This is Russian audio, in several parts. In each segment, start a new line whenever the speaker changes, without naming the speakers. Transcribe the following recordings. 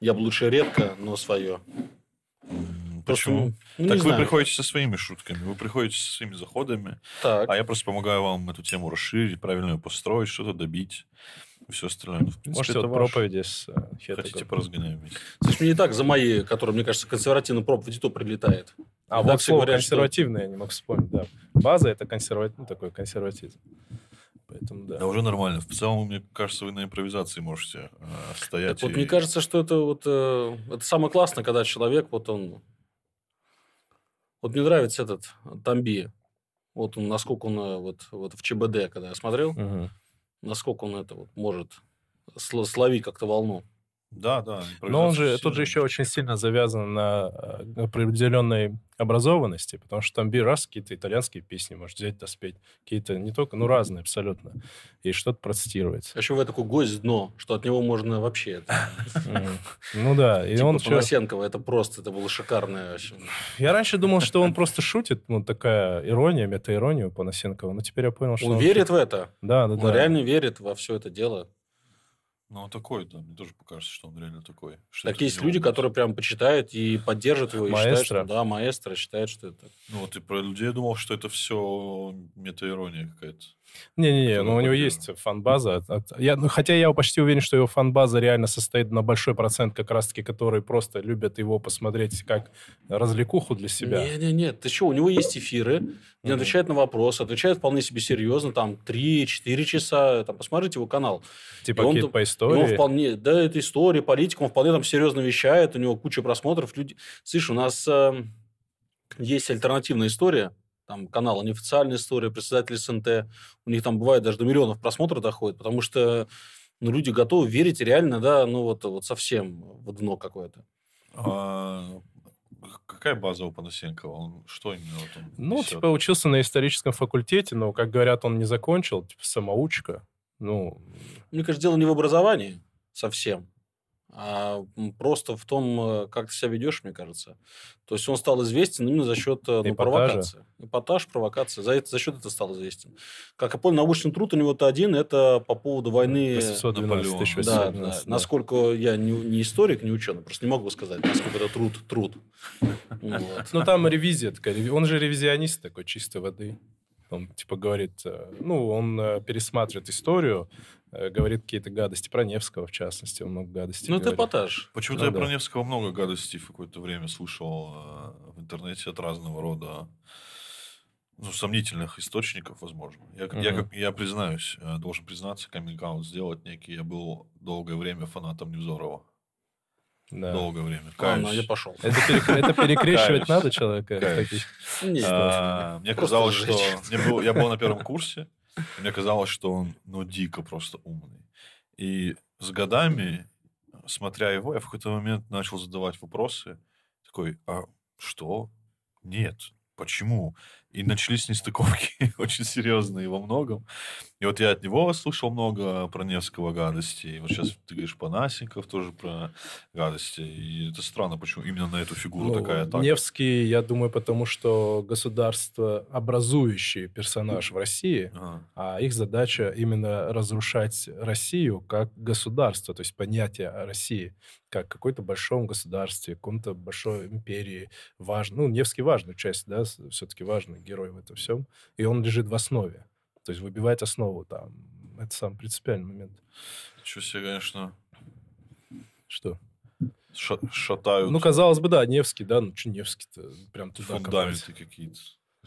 яблочко редко, но свое.
Почему? Ну, так вы знаю. приходите со своими шутками, вы приходите со своими заходами, так. а я просто помогаю вам эту тему расширить, правильно ее построить, что-то добить все остальное. Ну, в
принципе, Может, это вот проповеди с
э, Хотите, поразгоняем.
Слушай, не так за мои, которые, мне кажется, консервативные проповеди, то прилетает.
А вот слово говорят, консервативное, что... я не мог вспомнить, да. База – это консерватив, ну, такой консерватизм. Поэтому, да.
да, уже нормально. В целом, мне кажется, вы на импровизации можете э, стоять.
Так и... вот мне кажется, что это вот э, это самое классное, когда человек, вот он... Вот мне нравится этот Тамби. Вот он, насколько он э, вот, вот в ЧБД, когда я смотрел, угу насколько он это вот может словить как-то волну.
Да, да.
Но он же, тут же еще очень сильно завязан на, на определенной образованности, потому что там раз какие-то итальянские песни может взять, да спеть. Какие-то не только, ну, разные абсолютно. И что-то процитируется.
А еще вы такой гость дно, что от него можно вообще...
Ну да. И
типа он Панасенкова, это просто, это было шикарное.
Я раньше думал, что он просто шутит, ну, такая ирония, мета-ирония у Панасенкова, но теперь я понял, что...
Он верит в это.
Да, да,
да. Он реально верит во все это дело.
Ну, он такой, да. Мне тоже покажется, что он реально такой.
Что так есть люди, которые прям почитают и поддерживают его. И считают, что, да, маэстро считает, что это...
Ну, вот и про людей я думал, что это все метаирония какая-то.
Не-не-не, но ну, у него есть фан-база. Я, ну, хотя я почти уверен, что его фан-база реально состоит на большой процент как раз-таки, которые просто любят его посмотреть как развлекуху для себя.
Не-не-не, ты что, у него есть эфиры, где mm-hmm. отвечает на вопросы, отвечает вполне себе серьезно, там 3-4 часа, там, посмотрите его канал.
Типа какие-то по истории?
Он вполне, да, это история, политика, он вполне там серьезно вещает, у него куча просмотров. Люди... Слышь, у нас э, есть альтернативная история, там канал «Неофициальная история», председатель СНТ, у них там бывает даже до миллионов просмотров доходит, потому что ну, люди готовы верить реально, да, ну вот, вот совсем в дно какое-то.
А, какая база у Панасенкова? Он что именно вот он
Ну, несет? типа учился на историческом факультете, но, как говорят, он не закончил, типа самоучка. Ну...
Мне кажется, дело не в образовании совсем а просто в том, э, как ты себя ведешь, мне кажется. То есть он стал известен именно за счет э, ну, провокации. Эпатаж, провокация. За, это, за счет этого стал известен. Как я понял, научный труд у него-то один, это по поводу войны
812,
да, да. да. Насколько я не, не историк, не ученый, просто не могу сказать, насколько это труд, труд.
Ну, там ревизия такая. Он же ревизионист такой, чистой воды. Он, типа, говорит, э, ну, он пересматривает историю, говорит какие-то гадости. Про Невского, в частности, он много гадостей
Ну,
это
эпатаж.
Почему-то ну, я да. про Невского много гадостей в какое-то время слышал э, в интернете от разного рода ну, сомнительных источников, возможно. Я, uh-huh. я, как, я признаюсь, э, должен признаться, каминг сделать некий. Я был долгое время фанатом Невзорова. Да. Долгое время.
Каюсь. Ладно, я пошел.
Это, это перекрещивать надо человека?
А, мне казалось, что... Я был на первом курсе, мне казалось, что он, ну, дико просто умный. И с годами, смотря его, я в какой-то момент начал задавать вопросы. Такой, а что? Нет. Почему? И начались нестыковки очень серьезные во многом. И вот я от него слышал много про Невского гадости. И вот сейчас ты говоришь Панасенков тоже про гадости. И это странно, почему именно на эту фигуру ну, такая атака.
Невский, я думаю, потому что государство образующий персонаж в России, ага. а их задача именно разрушать Россию как государство, то есть понятие о России как какой-то большом государстве, каком-то большой империи. Важно, ну, Невский важную часть, да, все-таки важный герой в этом всем. И он лежит в основе. То есть выбивать основу там. Это сам принципиальный момент.
Ничего себе, конечно.
Что?
Ша шатают.
Ну, казалось бы, да, Невский, да, ну, что Невский-то прям туда
Фундаменты какие-то.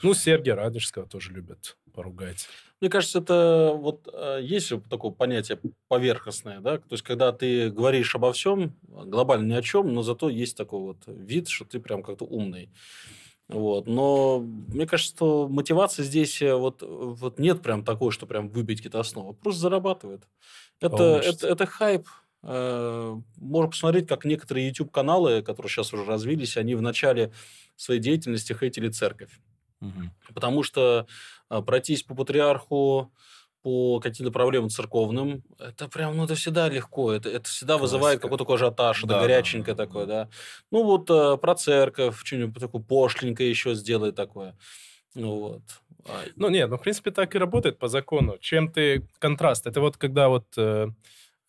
Ну, Сергия Радежского тоже любят поругать.
Мне кажется, это вот э, есть такое понятие поверхностное, да, то есть когда ты говоришь обо всем, глобально ни о чем, но зато есть такой вот вид, что ты прям как-то умный. Вот. Но мне кажется, что мотивация здесь э, вот, вот нет прям такой, что прям выбить какие-то основы. Просто зарабатывает. Это, это, это хайп. Э, можно посмотреть, как некоторые YouTube-каналы, которые сейчас уже развились, они в начале своей деятельности хейтили церковь. Угу. Потому что э, пройтись по патриарху, по каким-то проблемам церковным, это прям, ну, это всегда легко, это, это всегда Классика. вызывает какой-то такой ажиотаж, да, это горяченькое да, такое, да. Ну, вот э, про церковь, что-нибудь такое пошленькое еще сделай такое. Ну, вот.
Ну, нет, ну, в принципе, так и работает по закону. Чем ты... Контраст. Это вот когда вот... Э,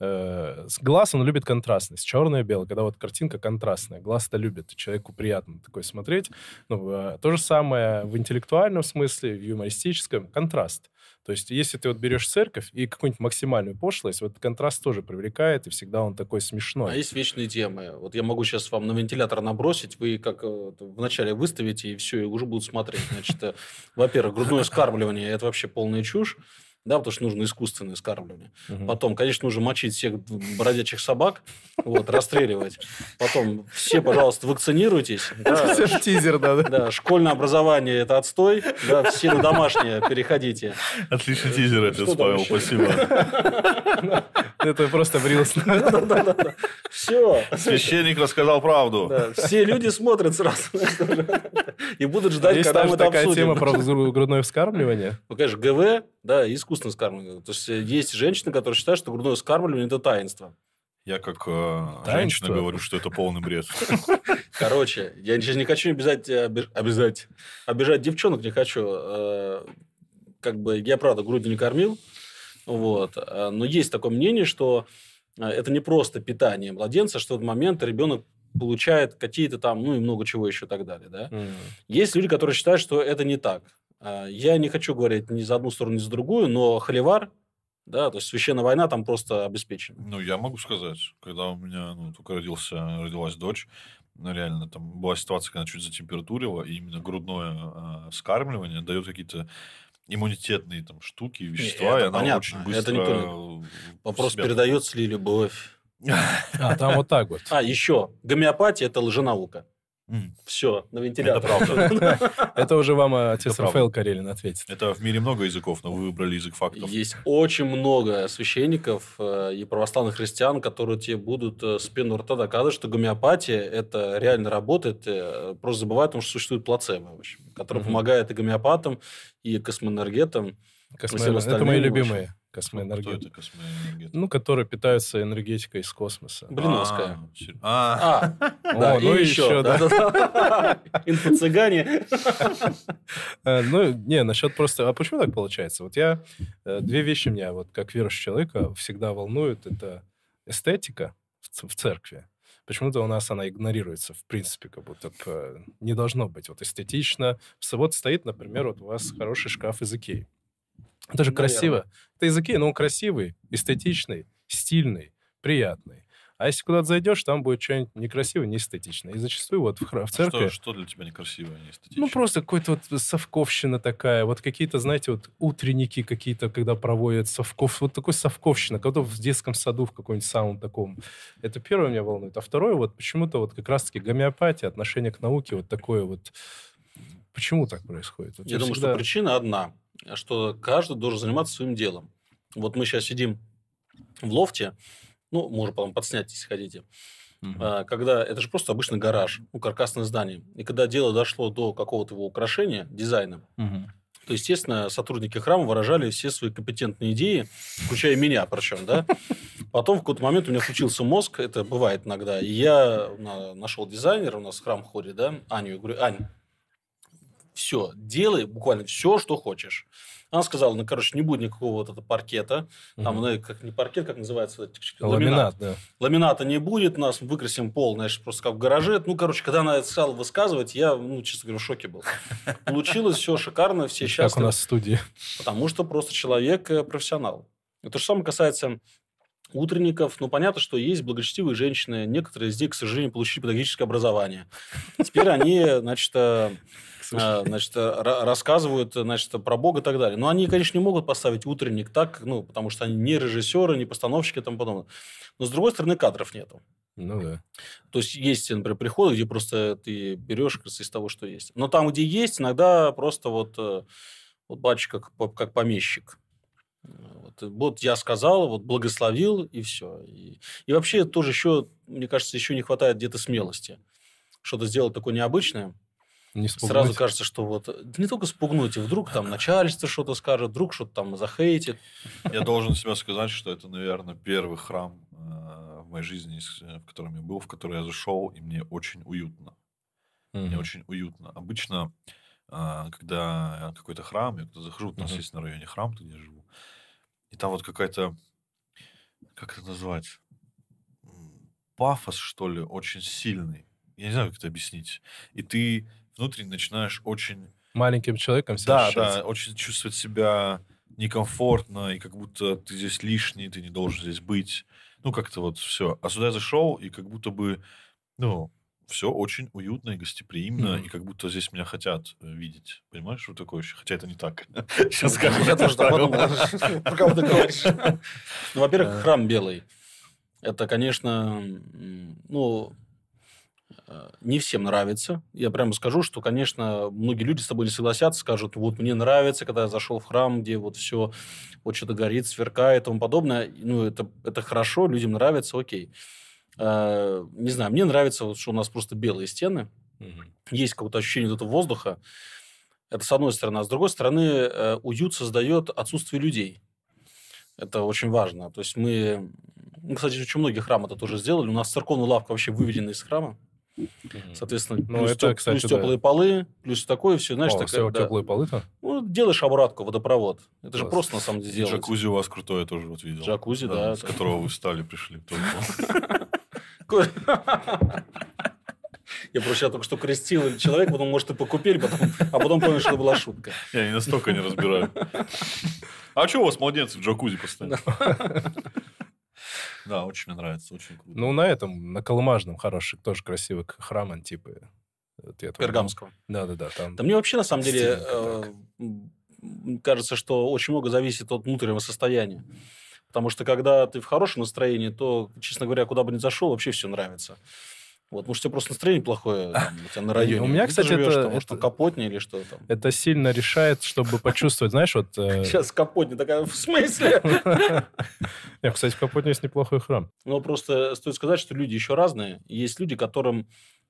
э, глаз, он любит контрастность, черное и белое, когда вот картинка контрастная, глаз это любит, человеку приятно такое смотреть. Ну, э, то же самое в интеллектуальном смысле, в юмористическом, контраст. То есть, если ты вот берешь церковь и какую-нибудь максимальную пошлость, вот контраст тоже привлекает, и всегда он такой смешной.
А есть вечные темы. Вот я могу сейчас вам на вентилятор набросить, вы как э, вначале выставите, и все, и уже будут смотреть. Значит, э, во-первых, грудное скармливание – это вообще полная чушь да, потому что нужно искусственное скармливание. Угу. Потом, конечно, нужно мочить всех бродячих собак, вот, расстреливать. Потом все, пожалуйста, вакцинируйтесь. Да,
тизер, да,
да. школьное образование – это отстой, да, все на домашнее переходите.
Отличный тизер, отец Павел, спасибо.
Это просто брился.
Все.
Священник рассказал правду.
Все люди смотрят сразу и будут ждать, когда мы это
обсудим. такая тема про грудное вскармливание?
Ну, конечно, ГВ, да, искусственное скармливание. То есть, э, есть женщины, которые считают, что грудное скармливание – это таинство.
Я как э, женщина говорю, что это полный бред.
Короче, я сейчас не хочу обязать, э, обязать, обижать девчонок не хочу. Э, как бы я, правда, грудью не кормил. Вот. Но есть такое мнение, что это не просто питание младенца, что в этот момент ребенок получает какие-то там, ну и много чего еще и так далее. Да? Mm. Есть люди, которые считают, что это не так. А, я не хочу говорить ни за одну сторону, ни за другую, но холивар, да, то есть священная война там просто обеспечена.
Ну, я могу сказать, когда у меня ну, только родился, родилась дочь, ну, реально, там была ситуация, когда чуть затемпературила, и именно грудное э, скармливание дает какие-то иммунитетные там штуки, вещества, это и она понятно. очень быстро... Это
никто... Вопрос, передается ли любовь.
А, там вот так вот.
А, еще. Гомеопатия – это лженаука. Все, на вентилятор.
Это уже вам э, отец Рафаэл Карелин ответит.
Это в мире много языков, но вы выбрали язык фактов.
Есть очень много священников э, и православных христиан, которые тебе будут э, с пены рта доказывать, что гомеопатия это реально работает. Просто забывают, потому что существует плацебо, в общем, который помогает и гомеопатам, и космоэнергетам.
Это мои любимые. Космоэнергетика. Кто это космоэнергетика? Ну, которые питаются энергетикой из космоса.
Блиновская.
А, а. да, ну и еще.
Инфо-цыгане.
Э, ну, не, насчет просто... А почему так получается? Вот я... Э, две вещи меня, вот как верующего человека, всегда волнуют. Это эстетика в церкви. Почему-то у нас она игнорируется, в принципе, как будто не должно быть вот эстетично. Вот стоит, например, вот у вас хороший шкаф из Икеи. Это же Наверное. красиво. Это языки, но он красивый, эстетичный, стильный, приятный. А если куда-то зайдешь, там будет что-нибудь некрасивое, неэстетичное. И зачастую вот в, в церкви...
Что, что для тебя некрасивое, неэстетичное?
Ну, просто какой-то вот совковщина такая. Вот какие-то, знаете, вот утренники какие-то, когда проводят совков... Вот такой совковщина, когда в детском саду в каком-нибудь самом таком. Это первое меня волнует. А второе, вот почему-то вот как раз-таки гомеопатия, отношение к науке вот такое вот... Почему так происходит? Вот
я, я думаю, всегда... что причина одна – что каждый должен заниматься своим делом. Вот мы сейчас сидим в лофте, ну, можно потом подснять, если хотите. А, когда это же просто обычный гараж, ну, каркасное здание. И когда дело дошло до какого-то его украшения, дизайна, угу. то, естественно, сотрудники храма выражали все свои компетентные идеи, включая меня причем, да. Потом в какой-то момент у меня включился мозг, это бывает иногда, и я нашел дизайнера, у нас в храм ходит, да, Аню, я говорю, Ань, все, делай буквально все, что хочешь. Она сказала, ну, короче, не будет никакого вот этого паркета. Там, угу. ну, как не паркет, как называется? Ламинат. Ламинат, да. Ламината не будет, нас выкрасим пол, знаешь, просто как в гараже. Ну, короче, когда она это стала высказывать, я, ну, честно говоря, в шоке был. Получилось все шикарно, все счастливы.
Как у нас в студии.
Потому что просто человек э, профессионал. И то же самое касается утренников. Ну, понятно, что есть благочестивые женщины. Некоторые из них, к сожалению, получили педагогическое образование. Теперь они, значит, э, а, значит, рассказывают значит, про Бога и так далее. Но они, конечно, не могут поставить утренник так, ну, потому что они не режиссеры, не постановщики и тому подобное. Но, с другой стороны, кадров нету.
Ну да.
То есть есть, например, приходы, где просто ты берешь из того, что есть. Но там, где есть, иногда просто вот, э, вот батюшка как, как помещик. Вот, вот я сказал, вот благословил, и все. И, и вообще тоже еще, мне кажется, еще не хватает где-то смелости. Что-то сделать такое необычное. Не Сразу кажется, что вот не только спугнуть, и вдруг там начальство что-то скажет, вдруг что-то там захейтит.
Я должен себя сказать, что это, наверное, первый храм э, в моей жизни, в котором я был, в который я зашел, и мне очень уютно. Mm-hmm. Мне очень уютно. Обычно, э, когда какой-то храм, я захожу, у нас mm-hmm. есть на районе храм, где я живу, и там вот какая-то как это назвать, пафос, что ли, очень сильный. Я не знаю, как это объяснить. И ты внутренне начинаешь очень...
Маленьким человеком
себя Да, да, очень чувствовать себя некомфортно, и как будто ты здесь лишний, ты не должен здесь быть. Ну, как-то вот все. А сюда я зашел, и как будто бы, ну, все очень уютно и гостеприимно, mm. и как будто здесь меня хотят э, видеть. Понимаешь, что такое еще? Хотя это не так. Сейчас
скажу. Я тоже подумал. Про кого ты говоришь? Ну, во-первых, храм белый. Это, конечно, ну, э, не всем нравится. Я прямо скажу, что, конечно, многие люди с тобой не согласятся, скажут, вот мне нравится, когда я зашел в храм, где вот все вот что-то горит, сверкает и тому подобное. Ну, это, это хорошо, людям нравится, окей. Э, не знаю, мне нравится, вот, что у нас просто белые стены. Угу. Есть какое-то ощущение вот этого воздуха. Это с одной стороны. А с другой стороны, э, уют создает отсутствие людей. Это очень важно. То есть мы... Ну, кстати, очень многие храмы это тоже сделали. У нас церковная лавка вообще выведена из храма. Соответственно, ну, плюс, это, теп, кстати, плюс теплые да. полы, плюс такое все, знаешь, О,
такая, все да. теплые полы-то?
Ну, делаешь обратку, водопровод. Это Класс. же просто на самом деле делать.
Джакузи у вас крутое тоже вот видел.
Джакузи, да. да
с которого вы встали, пришли.
Я просто только что крестил человек, потом, может, и покупили, потом, а потом понял, что это была шутка.
Я не настолько не разбираю. А что у вас младенцы в джакузи постоянно? Да, очень мне нравится, очень круто.
Ну, на этом, на Колымажном хороший, тоже красивый храм Антипы.
Пергамского.
Да-да-да.
Там... Да мне вообще, на самом деле, э, кажется, что очень много зависит от внутреннего состояния. Потому что когда ты в хорошем настроении, то, честно говоря, куда бы ни зашел, вообще все нравится. Вот, может, у тебя просто настроение плохое там, у тебя на районе.
У меня, кстати, живешь, это... Там,
может, это... Капотни или что там.
Это сильно решает, чтобы почувствовать, знаешь, вот...
Э... Сейчас Капотни такая, в смысле?
Нет, кстати, в Капотне есть неплохой храм.
Ну, просто стоит сказать, что люди еще разные. Есть люди, которым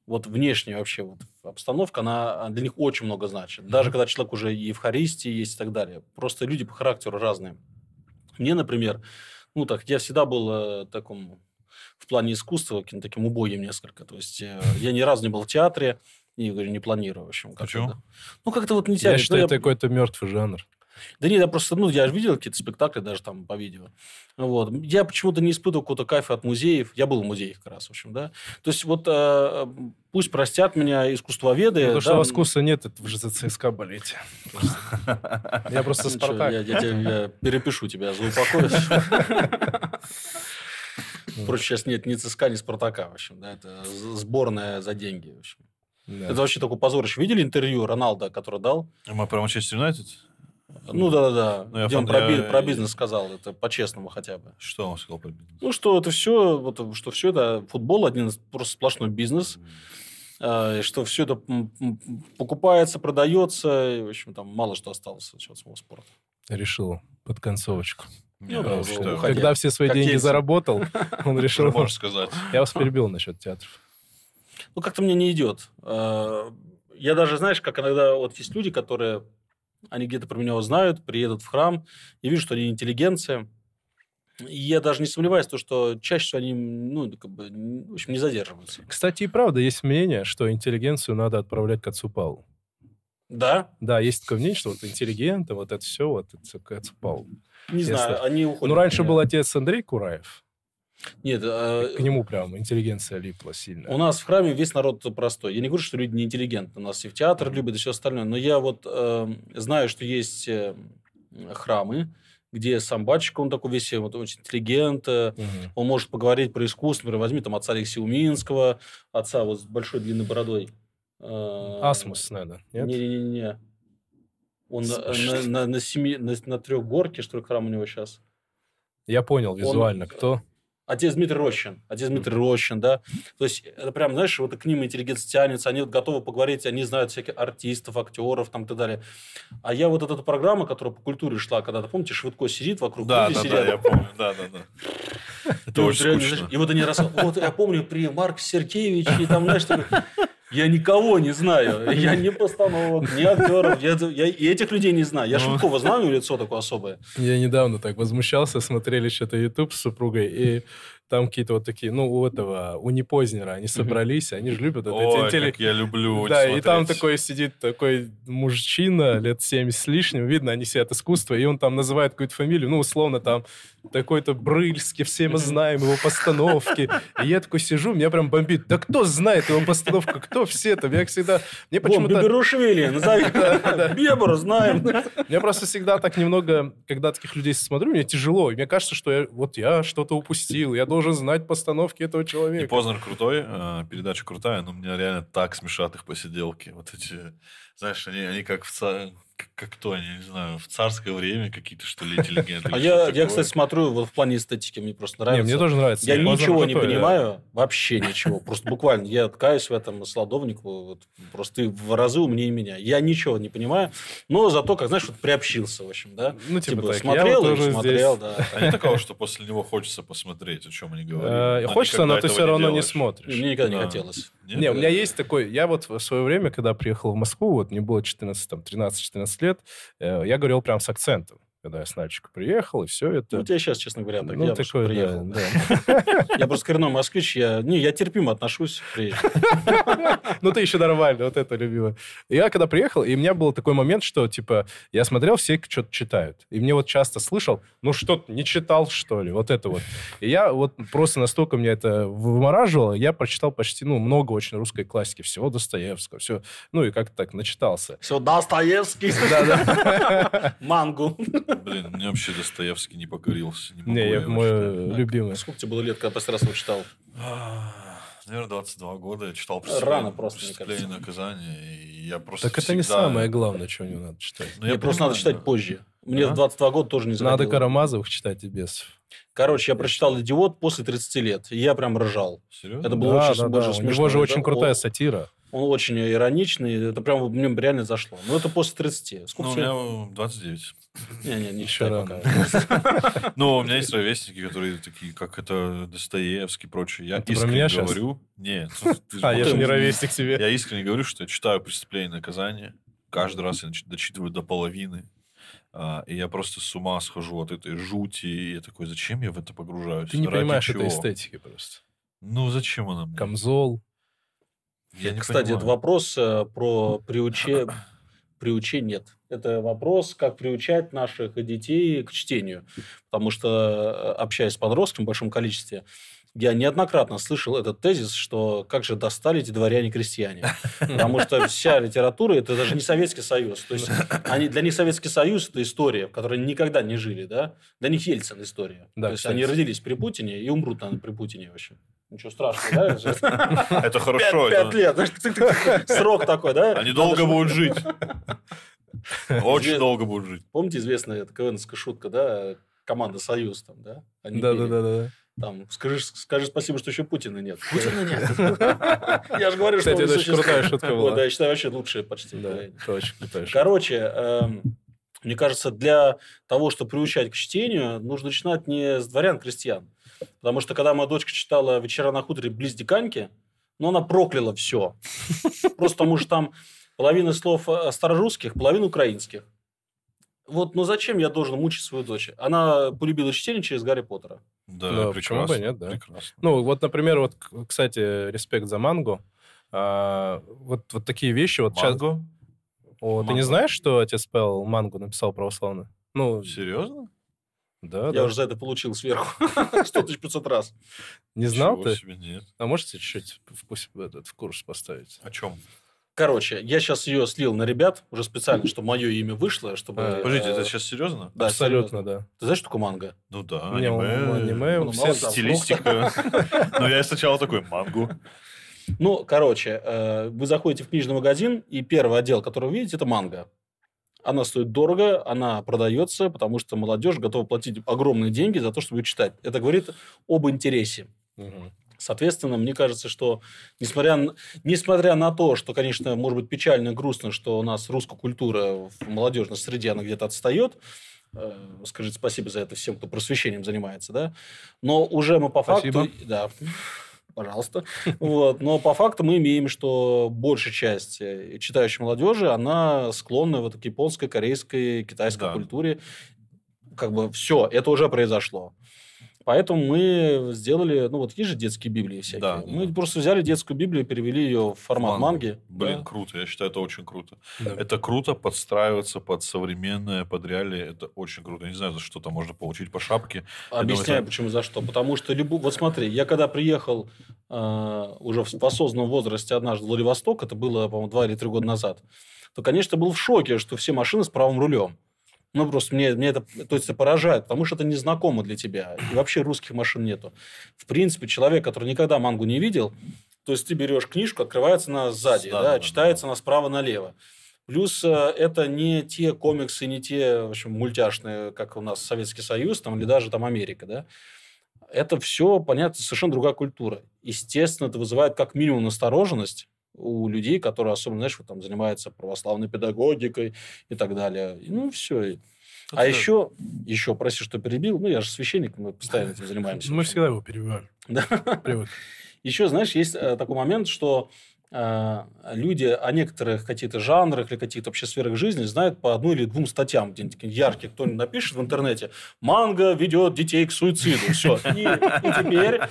вот внешняя вообще вот обстановка, она для них очень много значит. Даже когда человек уже и в Харистии есть и так далее. Просто люди по характеру разные. Мне, например, ну так, я всегда был э, таком в плане искусства каким таким убогим несколько. То есть э, я ни разу не был в театре, и говорю, не планирую, в общем.
Почему?
Ну, как-то вот не тянет.
Я считаю, ну, это какой-то мертвый жанр.
Да нет, я просто, ну, я же видел какие-то спектакли даже там по видео. Вот. Я почему-то не испытывал какого-то кайфа от музеев. Я был в музеях как раз, в общем, да. То есть вот э, пусть простят меня искусствоведы. Ну,
потому да, что у вас вкуса нет, это вы же за ЦСКА болеете. Я просто Спартак.
Я перепишу тебя за упокой. Впрочем, сейчас нет ни ЦСКА, ни Спартака, в общем, да, это сборная за деньги, в общем. Да. Это вообще такой позорище. Видели интервью Роналда, который дал?
Мы про Манчестер Юнайтед?
Ну да, да, да. Ну, Где он про, я... про бизнес сказал, это по-честному хотя бы.
Что он сказал про бизнес?
Ну, что это все, вот, что все это футбол один просто сплошной бизнес. Mm. что все это покупается, продается, и, в общем, там мало что осталось от самого спорта.
Решил под концовочку. Ну, да, что, когда все свои деньги тельцы. заработал, он решил...
Можешь сказать.
Я вас перебил насчет театров.
Ну, как-то мне не идет. А, я даже, знаешь, как иногда вот есть люди, которые они где-то про меня узнают, приедут в храм, и вижу, что они интеллигенция. И я даже не сомневаюсь, то, что чаще всего они, ну, как бы, в общем, не задерживаются.
Кстати, и правда, есть мнение, что интеллигенцию надо отправлять к отцу Павлу.
Да?
Да, есть такое мнение, что вот интеллигенты, вот это все, вот это к отцу Павлу.
Не Если... знаю, они уходят.
Ну, раньше был отец Андрей Кураев.
Нет,
э, к нему прям интеллигенция липла сильно.
У нас в храме весь народ простой. Я не говорю, что люди не интеллигентны. У нас и в театр любят, и все остальное. Но я вот э, знаю, что есть э, храмы, где сам батюшка, он такой весь вот, очень интеллигент, угу. он может поговорить про искусство. Например, возьми там отца Алексея Уминского, отца вот с большой длинной бородой.
Э, Асмус, наверное,
нет? Не-не-не. Он на, на, на, семи, на, на трехгорке, что ли, храм у него сейчас.
Я понял визуально, он, кто?
Отец Дмитрий Рощин. Отец Дмитрий Рощин, да. То есть, это прям, знаешь, вот к ним интеллигенция тянется, они вот готовы поговорить, они знают всяких артистов, актеров там и так далее. А я вот эта программа, которая по культуре шла, когда, ты помните, Швыдко сидит вокруг,
да, да, сидят. Да, я помню, да, да, да.
Это очень скучно. И вот они раз... Вот я помню при Марк Сергеевич, и там, знаешь, я никого не знаю. Я не постановок, ни актеров. Я, я и этих людей не знаю. Я ну... Шуткова знаю, лицо такое особое.
Я недавно так возмущался, смотрели что-то YouTube с супругой, и там какие-то вот такие, ну, у этого, у Непознера, они собрались, они же любят вот
Ой, эти как я люблю
Да, и там такой сидит такой мужчина, лет 70 с лишним, видно, они сидят искусство, и он там называет какую-то фамилию, ну, условно, там, такой-то Брыльский, все мы знаем его постановки. И я такой сижу, меня прям бомбит. Да кто знает его постановку? Кто все там? Я всегда...
Мне почему-то... Беберушвили, назови. Бебер, знаем.
Мне просто всегда так немного, когда таких людей смотрю, мне тяжело. И мне кажется, что я, вот я что-то упустил. Я должен знать постановки этого человека. И
Познер крутой, э, передача крутая, но мне реально так смешат их посиделки. Вот эти, знаешь, они, они как в как кто, я не знаю, в царское время какие-то, что ли, интеллигенты.
А я, я, кстати, смотрю вот в плане эстетики, мне просто нравится.
Не, мне тоже нравится.
Я ничего не понимаю, вообще ничего. Просто буквально я ткаюсь в этом сладовнику, вот, просто ты в разы умнее меня. Я ничего не понимаю, но зато, как знаешь, вот приобщился, в общем, да.
Ну, типа, типа
так, смотрел и смотрел, да.
А не такого, что после него хочется посмотреть, о чем они говорят.
Э, хочется, но ты все равно не смотришь.
Мне никогда не хотелось.
Не, у меня есть такой... Я вот в свое время, когда приехал в Москву, вот мне было 14, там, 13-14 лет, э, я говорил прям с акцентом когда я с Нальчика приехал, и все это...
Ну, у тебя сейчас, честно говоря, так
ну,
я
такой,
приехал.
Да, да.
Я просто коренной москвич, я, не, я терпимо отношусь.
Ну, ты еще нормально, вот это любимое. Я когда приехал, и у меня был такой момент, что, типа, я смотрел, все что-то читают. И мне вот часто слышал, ну, что не читал, что ли? Вот это вот. И я вот просто настолько меня это вымораживало, я прочитал почти, ну, много очень русской классики, всего Достоевского, все, ну, и как-то так начитался.
Все, Достоевский. Да-да. Мангу.
Блин, мне вообще Достоевский не покорился.
Не, не я мой читать. любимый.
Сколько тебе было лет, когда последний раз его читал?
Наверное, 22 года. Я читал
Рано просто,
«Преступление и наказание». И я просто
так это не самое главное, что у него надо читать.
Ну, Мне просто надо читать позже. Мне в 22 года тоже не заходило.
Надо Карамазовых читать и без.
Короче, я прочитал «Идиот» после 30 лет, и я прям ржал.
Серьезно?
Это было
да,
очень
да,
да.
У него же очень крутая сатира.
Он очень ироничный, это прям мне реально зашло. Но это после 30.
Сколько ну, у меня 29.
Не-не, не считай пока.
Ну, у меня есть ровесники, которые такие, как это Достоевский и прочее. Я
искренне
говорю... Нет.
А, я же не ровесник себе.
Я искренне говорю, что я читаю «Преступление и наказание». Каждый раз я дочитываю до половины. А, и я просто с ума схожу от этой жути. И я такой, зачем я в это погружаюсь?
Ты не понимаешь этой эстетики просто.
Ну, зачем она мне?
Камзол.
Я не Кстати, понимаю. это вопрос э, про приучение. Приучение нет. Это вопрос, как приучать наших детей к чтению. Потому что, э, общаясь с подростками в большом количестве, я неоднократно слышал этот тезис, что как же достали эти дворяне-крестьяне. Потому что вся литература – это даже не Советский Союз. То есть они, для них Советский Союз – это история, в которой они никогда не жили. Да? Для них Ельцин – история. Да, То есть они родились при Путине и умрут, наверное, при Путине вообще. Ничего страшного,
да? Это хорошо.
Пять лет. Срок такой, да?
Они долго будут жить. Очень долго будут жить.
Помните известная КВНская шутка, да? Команда «Союз» там, да?
Да, да, да, да.
Там, скажи, скажи спасибо, что еще Путина нет. Путина нет. Я же говорю,
что Кстати, это очень крутая шутка была.
Да, я считаю, вообще лучшая почти.
Да, это очень крутая
Короче, эм, мне кажется, для того, чтобы приучать к чтению, нужно начинать не с дворян-крестьян, Потому что, когда моя дочка читала «Вечера на хуторе близ Диканьки», ну, она прокляла все. Просто потому что там половина слов э, старорусских, половина украинских. Вот, ну зачем я должен мучить свою дочь? Она полюбила чтение через Гарри Поттера.
Да, да почему бы
нет, да. Прекрасно. Ну, вот, например, вот, кстати, респект за мангу. А, вот, вот такие вещи. Вот
Манго?
Сейчас... О, ты не знаешь, что отец Пэл мангу написал православно?
Ну, Серьезно?
Да,
Я
да.
уже за это получил сверху 100 500 раз.
Не знал ты?
Себе, нет.
А можете чуть-чуть в, этот, в курс поставить?
О чем?
Короче, я сейчас ее слил на ребят, уже специально, чтобы мое имя вышло, чтобы... А,
подождите, это сейчас серьезно?
Да, Абсолютно, да.
Ты знаешь, что такое манго?
Ну да,
Не, аниме. аниме
ну, все стилистика. Ну, я сначала такой, мангу.
Ну, короче, э, вы заходите в книжный магазин, и первый отдел, который вы видите, это манго. Она стоит дорого, она продается, потому что молодежь готова платить огромные деньги за то, чтобы ее читать. Это говорит об интересе. Угу. Соответственно, мне кажется, что несмотря, несмотря на то, что, конечно, может быть печально и грустно, что у нас русская культура в молодежной среде, она где-то отстает, э, скажите спасибо за это всем, кто просвещением занимается, да, но уже мы по
спасибо.
факту... Да, пожалуйста. Вот. Но по факту мы имеем, что большая часть э, читающей молодежи, она склонна вот к японской, корейской, китайской да. культуре. Как бы все, это уже произошло. Поэтому мы сделали, ну вот есть же детские библии всякие. Да, мы да. просто взяли детскую библию, перевели ее в формат манги.
Блин, да. круто, я считаю, это очень круто. Да. Это круто подстраиваться под современное, под реалии, это очень круто. Я не знаю, за что там можно получить по шапке.
Объясняю, думаю, это... почему за что. Потому что, любу... вот смотри, я когда приехал э, уже в, в осознанном возрасте однажды в Владивосток, это было, по-моему, два или три года назад, то, конечно, был в шоке, что все машины с правым рулем. Ну, просто мне, мне это, то есть, это поражает, потому что это незнакомо для тебя. И вообще русских машин нету. В принципе, человек, который никогда мангу не видел, то есть, ты берешь книжку, открывается она сзади, да, да, читается да. она справа налево. Плюс э, это не те комиксы, не те, в общем, мультяшные, как у нас Советский Союз, там, или даже там Америка, да. Это все, понятно, совершенно другая культура. Естественно, это вызывает как минимум настороженность, у людей, которые особенно, знаешь, вот там занимаются православной педагогикой и так далее. И, ну, все. Это а да. еще, еще, прости, что перебил, ну, я же священник, мы постоянно этим занимаемся.
Мы всегда его перебиваем. Да.
Привык. Еще, знаешь, есть э, такой момент, что э, люди о некоторых каких-то жанрах или каких-то вообще сферах жизни знают по одной или двум статьям, где-нибудь ярких, кто-нибудь напишет в интернете, манга ведет детей к суициду. Все. И, и теперь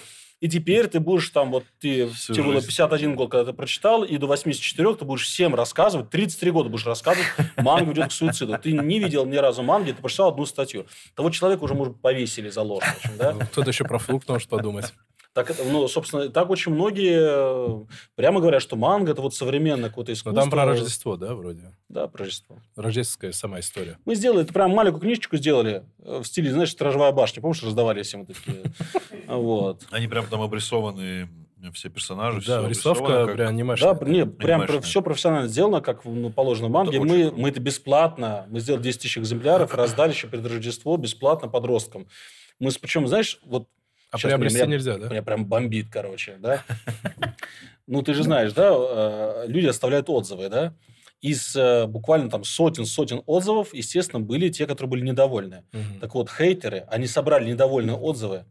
и теперь ты будешь там, вот ты, Всю тебе было 51 год, когда ты прочитал, и до 84 ты будешь всем рассказывать, 33 года будешь рассказывать, манга ведет к суициду. Ты не видел ни разу манги, ты прочитал одну статью. Того человека уже, может, повесили за ложь. Да?
Кто-то еще про флук может подумать.
Так, ну, собственно, так очень многие э, прямо говорят, что манга – это вот современное какое-то искусство.
Но там про Рождество, да, вроде?
Да, про Рождество.
Рождественская сама история.
Мы сделали, это прям маленькую книжечку сделали э, в стиле, знаешь, «Стражевая башня». Помнишь, раздавали всем такие? Вот.
Они прям там обрисованы все персонажи.
Да, все рисовка как... прям
анимешная. Да, не, прям про, все профессионально сделано, как ну, положено манге. Мы, мы это бесплатно, мы сделали 10 тысяч экземпляров, раздали еще перед Рождеством бесплатно подросткам. Мы, причем, знаешь, вот
а Сейчас приобрести меня, нельзя, да?
Меня прям бомбит, короче, да? Ну, ты же знаешь, да, э, люди оставляют отзывы, да? Из э, буквально там сотен-сотен отзывов, естественно, были те, которые были недовольны. Так вот, хейтеры, они собрали недовольные отзывы,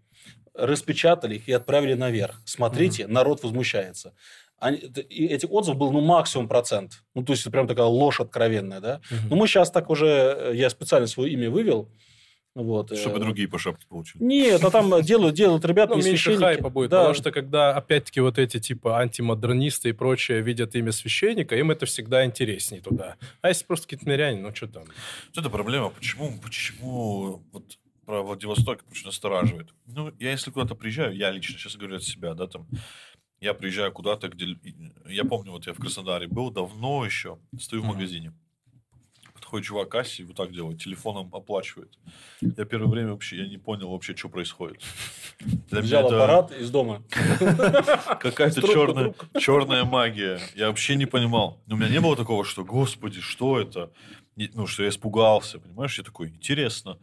распечатали их и отправили наверх. Смотрите, народ возмущается. Они, и этих отзывов был ну, максимум процент. Ну, то есть, это прям такая ложь откровенная, да? Но мы сейчас так уже, э, я специально свое имя вывел, вот.
Чтобы э, другие по шапке получили.
Нет, а там делают, делают ребята,
ну, меньше хайпа будет, да. потому что когда, опять-таки, вот эти типа антимодернисты и прочее видят имя священника, им это всегда интереснее туда. А если просто какие-то миряне, ну что там?
Вот это проблема. Почему, почему вот про Владивосток очень настораживает? Ну, я если куда-то приезжаю, я лично сейчас говорю от себя, да, там, я приезжаю куда-то, где... Я помню, вот я в Краснодаре был давно еще, стою в магазине подходит чувак кассе, вот так делает, телефоном оплачивает. Я первое время вообще я не понял вообще, что происходит.
Для Взял это... аппарат из дома.
Какая-то черная, черная магия. Я вообще не понимал. У меня не было такого, что, господи, что это? Ну, что я испугался, понимаешь? Я такой, интересно.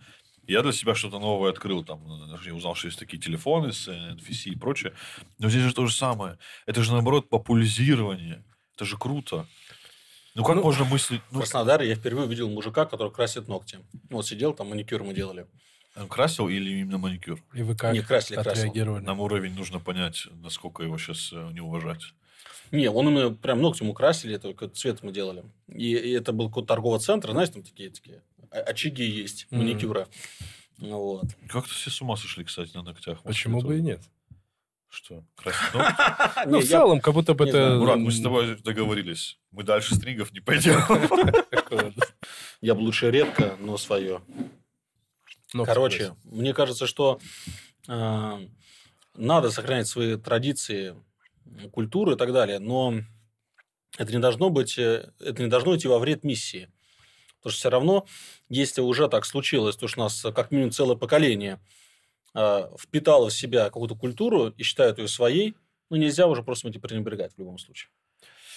Я для себя что-то новое открыл. Там, я узнал, что есть такие телефоны с NFC и прочее. Но здесь же то же самое. Это же, наоборот, популяризирование. Это же круто. Ну, как ну, можно мыслить?
Ну... В Краснодаре я впервые увидел мужика, который красит ногти. Вот сидел, там маникюр мы делали.
Он красил или именно маникюр?
И вы как
Не, красили, красил.
Нам уровень нужно понять, насколько его сейчас э, не уважать.
Не, он именно прям ногти ему красили, только цвет мы делали. И, и это был какой-то торговый центр, знаешь, там такие, такие очаги есть, mm-hmm. маникюра. Вот.
Как-то все с ума сошли, кстати, на ногтях.
Почему бы и нет?
Что?
Ну, в целом, как будто бы это...
Мурат, мы с тобой договорились. Мы дальше стригов не пойдем.
Я бы лучше редко, но свое. Короче, мне кажется, что э, надо сохранять свои традиции, культуру и так далее, но это не должно быть, э, это не должно идти во вред миссии. Потому что все равно, если уже так случилось, то что у нас как минимум целое поколение – впитала в себя какую-то культуру и считает ее своей, ну, нельзя уже просто эти пренебрегать в любом случае.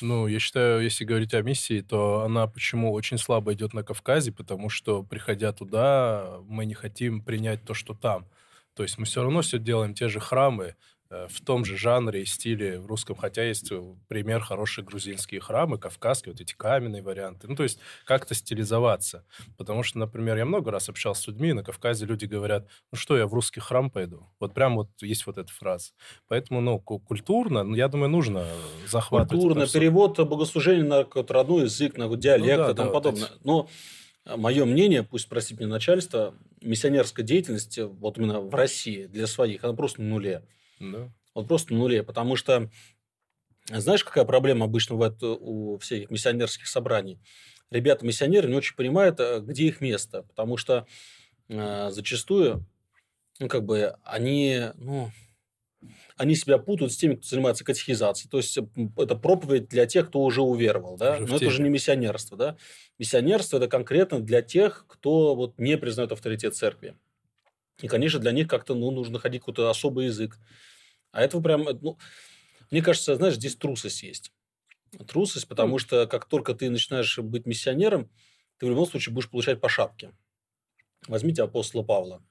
Ну, я считаю, если говорить о миссии, то она почему очень слабо идет на Кавказе, потому что, приходя туда, мы не хотим принять то, что там. То есть мы все равно все делаем те же храмы, в том же жанре и стиле в русском, хотя есть э, пример хорошие грузинские храмы, кавказские, вот эти каменные варианты. Ну, то есть как-то стилизоваться. Потому что, например, я много раз общался с людьми, на Кавказе люди говорят, ну что, я в русский храм пойду? Вот прям вот есть вот эта фраза. Поэтому, ну, культурно, ну, я думаю, нужно захватывать.
Культурно, перевод богослужения на родной язык, на диалект ну, да, и тому да, подобное. Вот Но мое мнение, пусть спросит меня начальство, миссионерская деятельность, вот именно в России, для своих, она просто на нуле.
Да.
Вот просто на нуле, потому что знаешь, какая проблема обычно бывает у всех миссионерских собраний? Ребята-миссионеры не очень понимают, э, где их место, потому что э, зачастую, ну, как бы, они, ну, они себя путают с теми, кто занимается катехизацией. То есть, это проповедь для тех, кто уже уверовал. Да? Уже Но это же не миссионерство. Да? Миссионерство – это конкретно для тех, кто вот, не признает авторитет церкви. И, конечно, для них как-то ну, нужно ходить какой-то особый язык. А этого прям... Ну, мне кажется, знаешь, здесь трусость есть. Трусость, потому что как только ты начинаешь быть миссионером, ты в любом случае будешь получать по шапке. Возьмите апостола Павла.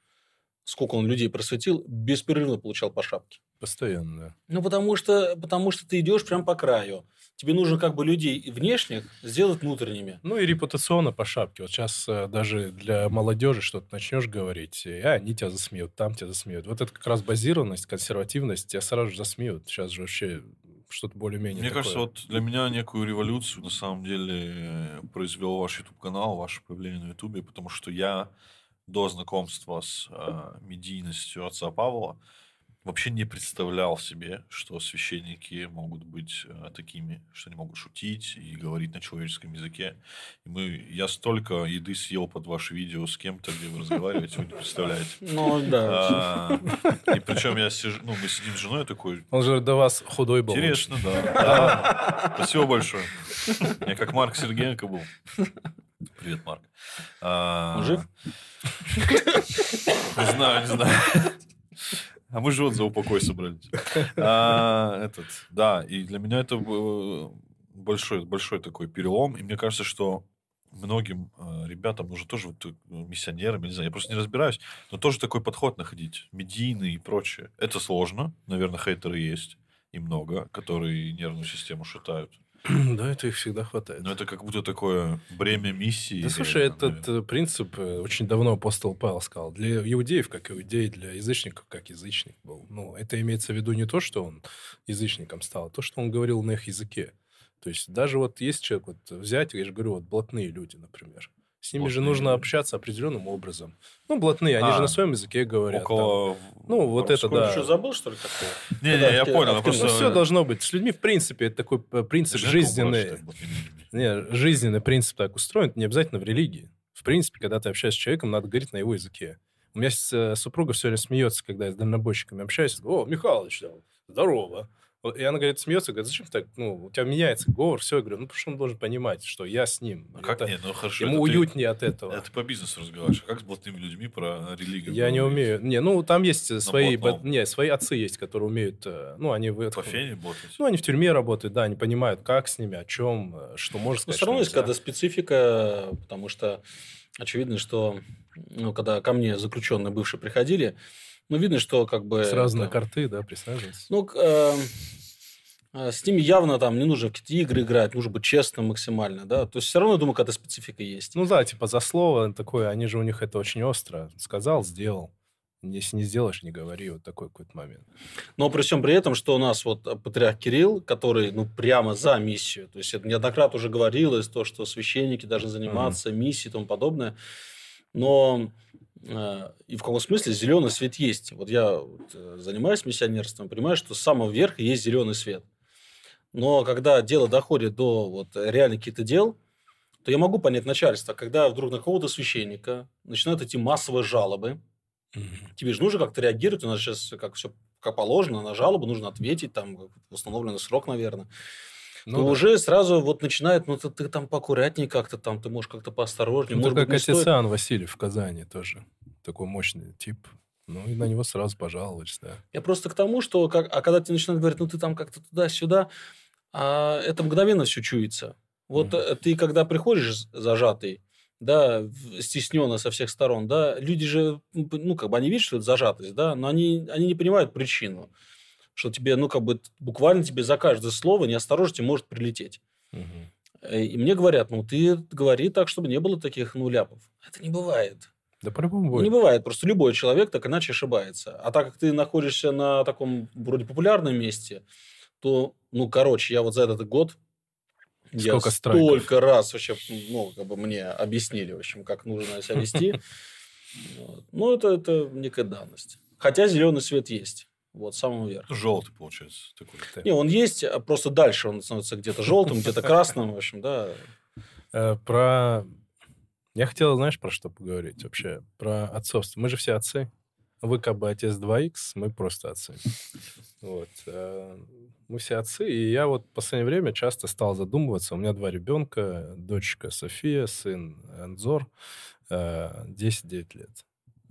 Сколько он людей просветил, беспрерывно получал по шапке.
Постоянно, да.
Ну, потому что, потому что ты идешь прям по краю. Тебе нужно как бы людей внешних сделать внутренними.
Ну, и репутационно по шапке. Вот сейчас э, даже для молодежи что-то начнешь говорить, и а, они тебя засмеют, там тебя засмеют. Вот это как раз базированность, консервативность, тебя сразу же засмеют. Сейчас же вообще что-то более-менее
Мне
такое.
кажется, вот для меня некую революцию на самом деле э, произвел ваш YouTube-канал, ваше появление на YouTube, потому что я до знакомства с э, медийностью отца Павла вообще не представлял себе, что священники могут быть э, такими, что они могут шутить и говорить на человеческом языке. И мы, я столько еды съел под ваше видео с кем-то, где вы разговариваете, вы не представляете.
Ну, да.
А, и причем я сижу, ну, мы сидим с женой такой.
Он же до вас худой был.
Интересно, да. да. Спасибо большое. Я как Марк Сергеенко был. Привет, Марк.
А, Он жив?
Не знаю, не знаю. А мы же вот за упокой собрались. А, этот, да, и для меня это большой, большой такой перелом. И мне кажется, что многим э, ребятам нужно тоже вот, э, миссионерам, не знаю, я просто не разбираюсь, но тоже такой подход находить, медийный и прочее. Это сложно, наверное, хейтеры есть и много, которые нервную систему шатают.
Да, это их всегда хватает.
Но это как будто такое бремя миссии.
Да, слушай, этот наверное. принцип э, очень давно апостол Павел сказал. Для иудеев, как иудей, для язычников, как язычник был. Ну, это имеется в виду не то, что он язычником стал, а то, что он говорил на их языке. То есть даже вот есть человек, вот взять, я же говорю, вот блатные люди, например. С ними блатные. же нужно общаться определенным образом. Ну, блатные, они а, же на своем языке говорят. Около... Там. Ну, вот это, да.
Что, забыл, что ли, такое?
Не-не, я понял.
Просто... Ну, все должно быть. С людьми, в принципе, это такой э, принцип жизненный. Не, жизненный принцип так устроен, не обязательно в религии. В принципе, когда ты общаешься с человеком, надо говорить на его языке. У меня э, супруга все время смеется, когда я с дальнобойщиками общаюсь. О, Михалыч, здорово. И она говорит, смеется, говорит, зачем так, ну, у тебя меняется говор, все, я говорю, ну, потому что он должен понимать, что я с ним.
А как нет, ну, хорошо.
Ему уютнее
ты,
от этого.
Это по бизнесу разговариваешь, а как с блатными людьми про религию?
Я не умею. Не, ну, там есть свои, б... не, свои отцы есть, которые умеют, э, ну, они... В...
По фене работают?
Ну, они в тюрьме работают, да, они понимают, как с ними, о чем, э, что можно сказать.
Но все равно есть какая-то специфика, потому что очевидно, что, ну, когда ко мне заключенные бывшие приходили, ну, видно, что как бы...
Сразу на карты, да, присаживаются.
Ну, э, а, с ними явно там не нужно какие-то игры играть, нужно быть честным максимально, да. То есть все равно, я думаю, какая-то специфика есть.
Ну да, типа за слово такое, они же у них это очень остро. Сказал, сделал. Если не сделаешь, не говори. Вот такой какой-то момент.
Но при всем при этом, что у нас вот патриарх Кирилл, который, ну, прямо за миссию. То есть это неоднократно уже говорилось, то, что священники должны заниматься mm-hmm. миссией и тому подобное. Но э, и в каком смысле зеленый свет есть. Вот я вот, э, занимаюсь миссионерством, понимаю, что с самого верха есть зеленый свет. Но когда дело доходит до вот, реально каких-то дел, то я могу понять начальство, когда вдруг на кого-то священника начинают идти массовые жалобы, mm тебе же нужно как-то реагировать, у нас сейчас как все как положено, на жалобу нужно ответить, там в установленный срок, наверное. Ну, то да. уже сразу вот начинает, ну ты, ты там поаккуратнее как-то, там ты можешь как-то поосторожнее. Ну,
может как быть, отец стоит... Васильев в Казани тоже, такой мощный тип. Ну, и на него сразу пожаловались, да.
Я просто к тому, что, как, а когда тебе начинают говорить, ну, ты там как-то туда-сюда, а это мгновенно все чуется. Вот mm-hmm. ты, когда приходишь зажатый, да, стесненно со всех сторон, да, люди же, ну, как бы они видят, что это зажатость, да, но они, они не понимают причину, что тебе, ну, как бы буквально тебе за каждое слово неосторожности может прилететь. Mm-hmm. И мне говорят, ну, ты говори так, чтобы не было таких, ну, ляпов. Это не бывает.
Да по-любому бывает.
Не бывает. Просто любой человек так иначе ошибается. А так как ты находишься на таком вроде популярном месте, то, ну, короче, я вот за этот год Сколько я страйков? столько раз вообще, ну, как бы мне объяснили, в общем, как нужно себя вести. Ну, это, это некая данность. Хотя зеленый свет есть. Вот, самого верха.
Желтый, получается. Такой.
Не, он есть, а просто дальше он становится где-то желтым, где-то красным, в общем, да.
Э, про... Я хотел, знаешь, про что поговорить вообще? Про отцовство. Мы же все отцы. Вы как бы отец 2х, мы просто отцы. Вот. Э, мы все отцы, и я вот в последнее время часто стал задумываться. У меня два ребенка, дочка София, сын Анзор, 10-9 э, лет.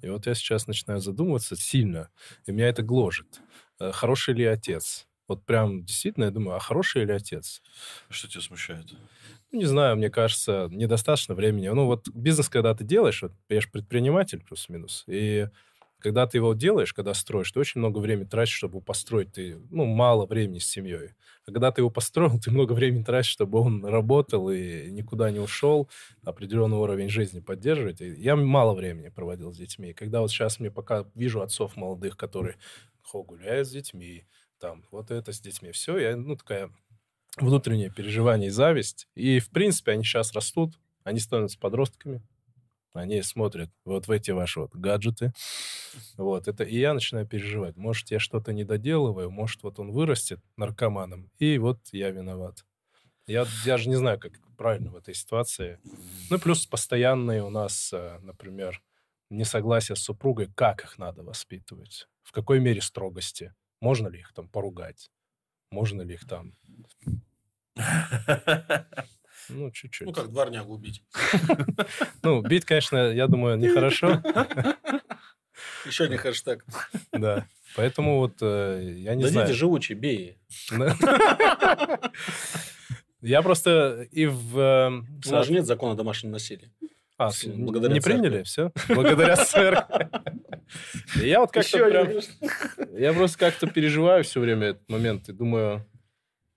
И вот я сейчас начинаю задумываться сильно, и меня это гложет. Э, хороший ли отец? Вот прям действительно я думаю, а хороший ли отец?
Что тебя смущает?
Ну, не знаю, мне кажется, недостаточно времени. Ну, вот бизнес, когда ты делаешь, вот я же предприниматель плюс-минус, и когда ты его делаешь, когда строишь, ты очень много времени тратишь, чтобы его построить. Ты, ну, мало времени с семьей. А когда ты его построил, ты много времени тратишь, чтобы он работал и никуда не ушел, определенный уровень жизни поддерживать. И я мало времени проводил с детьми. И когда вот сейчас мне пока вижу отцов молодых, которые хо, гуляют с детьми, там, вот это с детьми, все, я, ну, такая внутреннее переживание и зависть. И, в принципе, они сейчас растут, они становятся подростками, они смотрят вот в эти ваши вот гаджеты. Вот, это и я начинаю переживать. Может, я что-то не доделываю, может, вот он вырастет наркоманом, и вот я виноват. Я даже не знаю, как правильно в этой ситуации. Ну, плюс постоянные у нас, э, например, несогласие с супругой, как их надо воспитывать, в какой мере строгости, можно ли их там поругать, можно ли их там ну, чуть-чуть.
Ну, как дворнягу убить.
Ну, бить, конечно, я думаю, нехорошо.
Еще не хэштег.
Да. Поэтому вот э, я не знаю.
Дадите живучий, бей.
Я просто и в...
Эм, У нас же нет закона о домашнем насилии.
А, благодаря не приняли? Все? Благодаря церкви. Я вот как-то прям... Я просто как-то переживаю все время этот момент и думаю,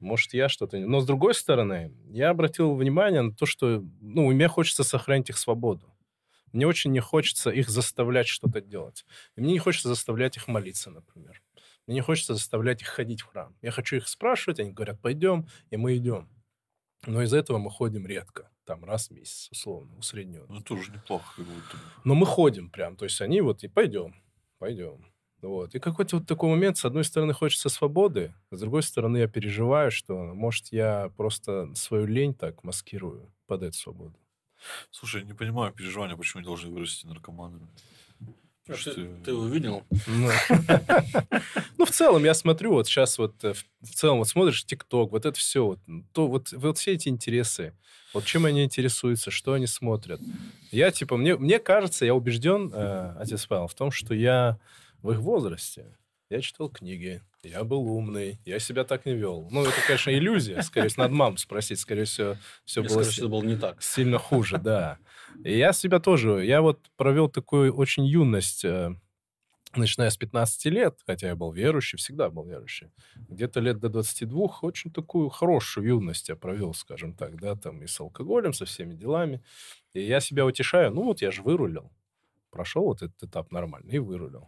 может, я что-то... Но, с другой стороны, я обратил внимание на то, что... Ну, мне хочется сохранить их свободу. Мне очень не хочется их заставлять что-то делать. И мне не хочется заставлять их молиться, например. Мне не хочется заставлять их ходить в храм. Я хочу их спрашивать, они говорят, пойдем, и мы идем. Но из этого мы ходим редко. Там раз в месяц, условно, усредненно.
Ну, тоже неплохо. Как будто.
Но мы ходим прям. То есть они вот и пойдем, пойдем. Вот. И какой-то вот такой момент, с одной стороны, хочется свободы, с другой стороны, я переживаю, что, может, я просто свою лень так маскирую под эту свободу.
Слушай, я не понимаю переживания, почему они должны вырасти наркоманами.
А ты, ты... ты увидел?
Ну. ну, в целом, я смотрю, вот сейчас вот э, в целом вот смотришь ТикТок, вот это все, вот, то вот, вот все эти интересы, вот чем они интересуются, что они смотрят. Я, типа, мне, мне кажется, я убежден, э, отец Павел, в том, что я в их возрасте. Я читал книги, я был умный, я себя так не вел. Ну, это, конечно, иллюзия. Скорее всего, надо маму спросить. Скорее всего, все
я
было,
скажу, что было не так.
Сильно хуже, да. И я себя тоже... Я вот провел такую очень юность, э, начиная с 15 лет, хотя я был верующий, всегда был верующий. Где-то лет до 22 очень такую хорошую юность я провел, скажем так, да, там и с алкоголем, со всеми делами. И я себя утешаю, ну вот я же вырулил. Прошел вот этот этап нормально и вырулил.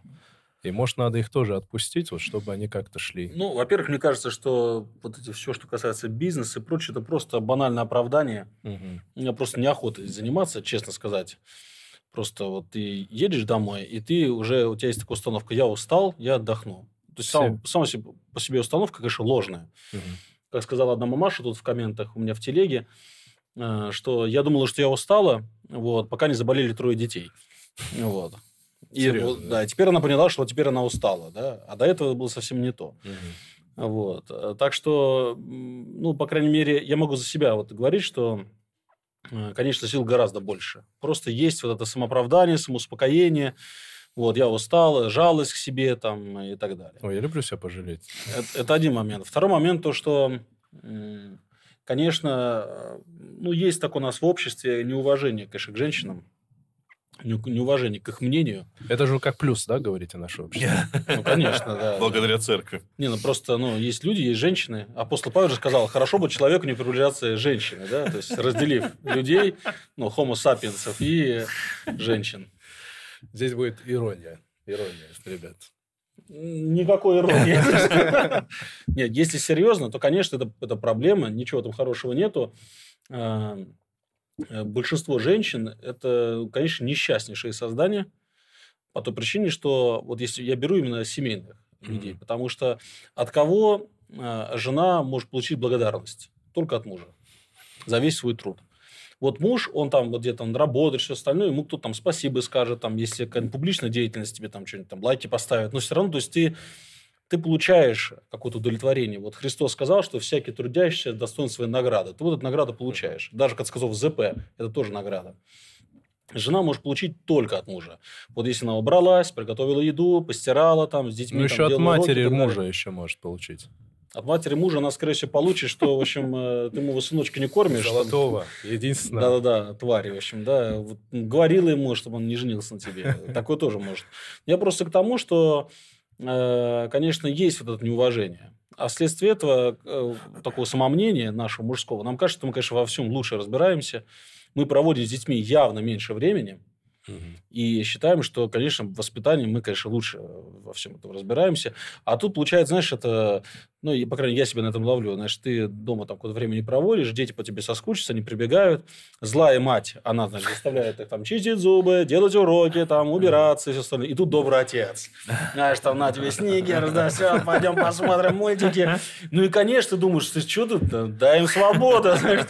И, может, надо их тоже отпустить, вот, чтобы они как-то шли.
Ну, во-первых, мне кажется, что вот эти все, что касается бизнеса и прочее, это просто банальное оправдание. Угу. У меня просто неохота заниматься, честно сказать. Просто вот ты едешь домой, и ты уже, у тебя есть такая установка, я устал, я отдохну. То есть, сам, сам себе, по себе установка, конечно, ложная. Угу. Как сказала одна мамаша тут в комментах у меня в телеге, э, что я думала, что я устала, вот, пока не заболели трое детей. Вот. И, вот, да, теперь она поняла, что теперь она устала, да, а до этого было совсем не то. Угу. Вот. Э, так что, ну, по крайней мере, я могу за себя вот говорить, что, э, конечно, сил гораздо больше. Просто есть вот это самооправдание, самоуспокоение, вот, я устал, жалость к себе там и так далее.
Ой, я люблю себя пожалеть.
Это, это один момент. Второй момент то, что, конечно, э, ну, есть так у нас в обществе неуважение, конечно, к женщинам неуважение к их мнению.
Это же как плюс, да, говорите, наше общество?
Ну, конечно, да.
Благодаря церкви.
Не, ну просто, ну, есть люди, есть женщины. Апостол Павел же сказал, хорошо бы человеку не приближаться женщины, да, то есть разделив людей, ну, homo sapiens и женщин.
Здесь будет ирония. Ирония, ребят.
Никакой иронии. Нет, если серьезно, то, конечно, это, это проблема, ничего там хорошего нету. Э, большинство женщин – это, конечно, несчастнейшие создания. По той причине, что вот если я беру именно семейных людей, mm-hmm. потому что от кого э, жена может получить благодарность? Только от мужа. За весь свой труд. Вот муж, он там вот где-то он работает, все остальное, ему кто-то там спасибо скажет, там, если какая-то публичная деятельность тебе там что-нибудь там лайки поставят, но все равно, то есть ты ты получаешь какое-то удовлетворение. Вот Христос сказал, что всякий трудящийся достоин своей награды. Ты вот эту награду получаешь. Даже, как сказал, ЗП, это тоже награда. Жена может получить только от мужа. Вот если она убралась, приготовила еду, постирала там с детьми.
Ну, еще от матери уроки, мужа еще может получить.
От матери мужа она, скорее всего, получит, что, в общем, э, ты ему сыночка не кормишь.
Золотого, единственного.
Да-да-да, твари, в общем, да. Вот, говорила ему, чтобы он не женился на тебе. Такое тоже может. Я просто к тому, что, конечно, есть вот это неуважение. А вследствие этого, э, такого самомнения нашего мужского, нам кажется, что мы, конечно, во всем лучше разбираемся. Мы проводим с детьми явно меньше времени – и считаем, что, конечно, в воспитании мы, конечно, лучше во всем этом разбираемся. А тут, получается, знаешь, это... Ну, и, по крайней мере, я себя на этом ловлю. Знаешь, ты дома там какое-то время не проводишь, дети по тебе соскучатся, они прибегают. Злая мать, она, значит, заставляет их там чистить зубы, делать уроки, там, убираться и все остальное. И тут добрый отец. Знаешь, там, на тебе снигер, да, все, пойдем посмотрим мультики. Ну, и, конечно, думаешь, ты что тут, дай им свободу. Знаешь,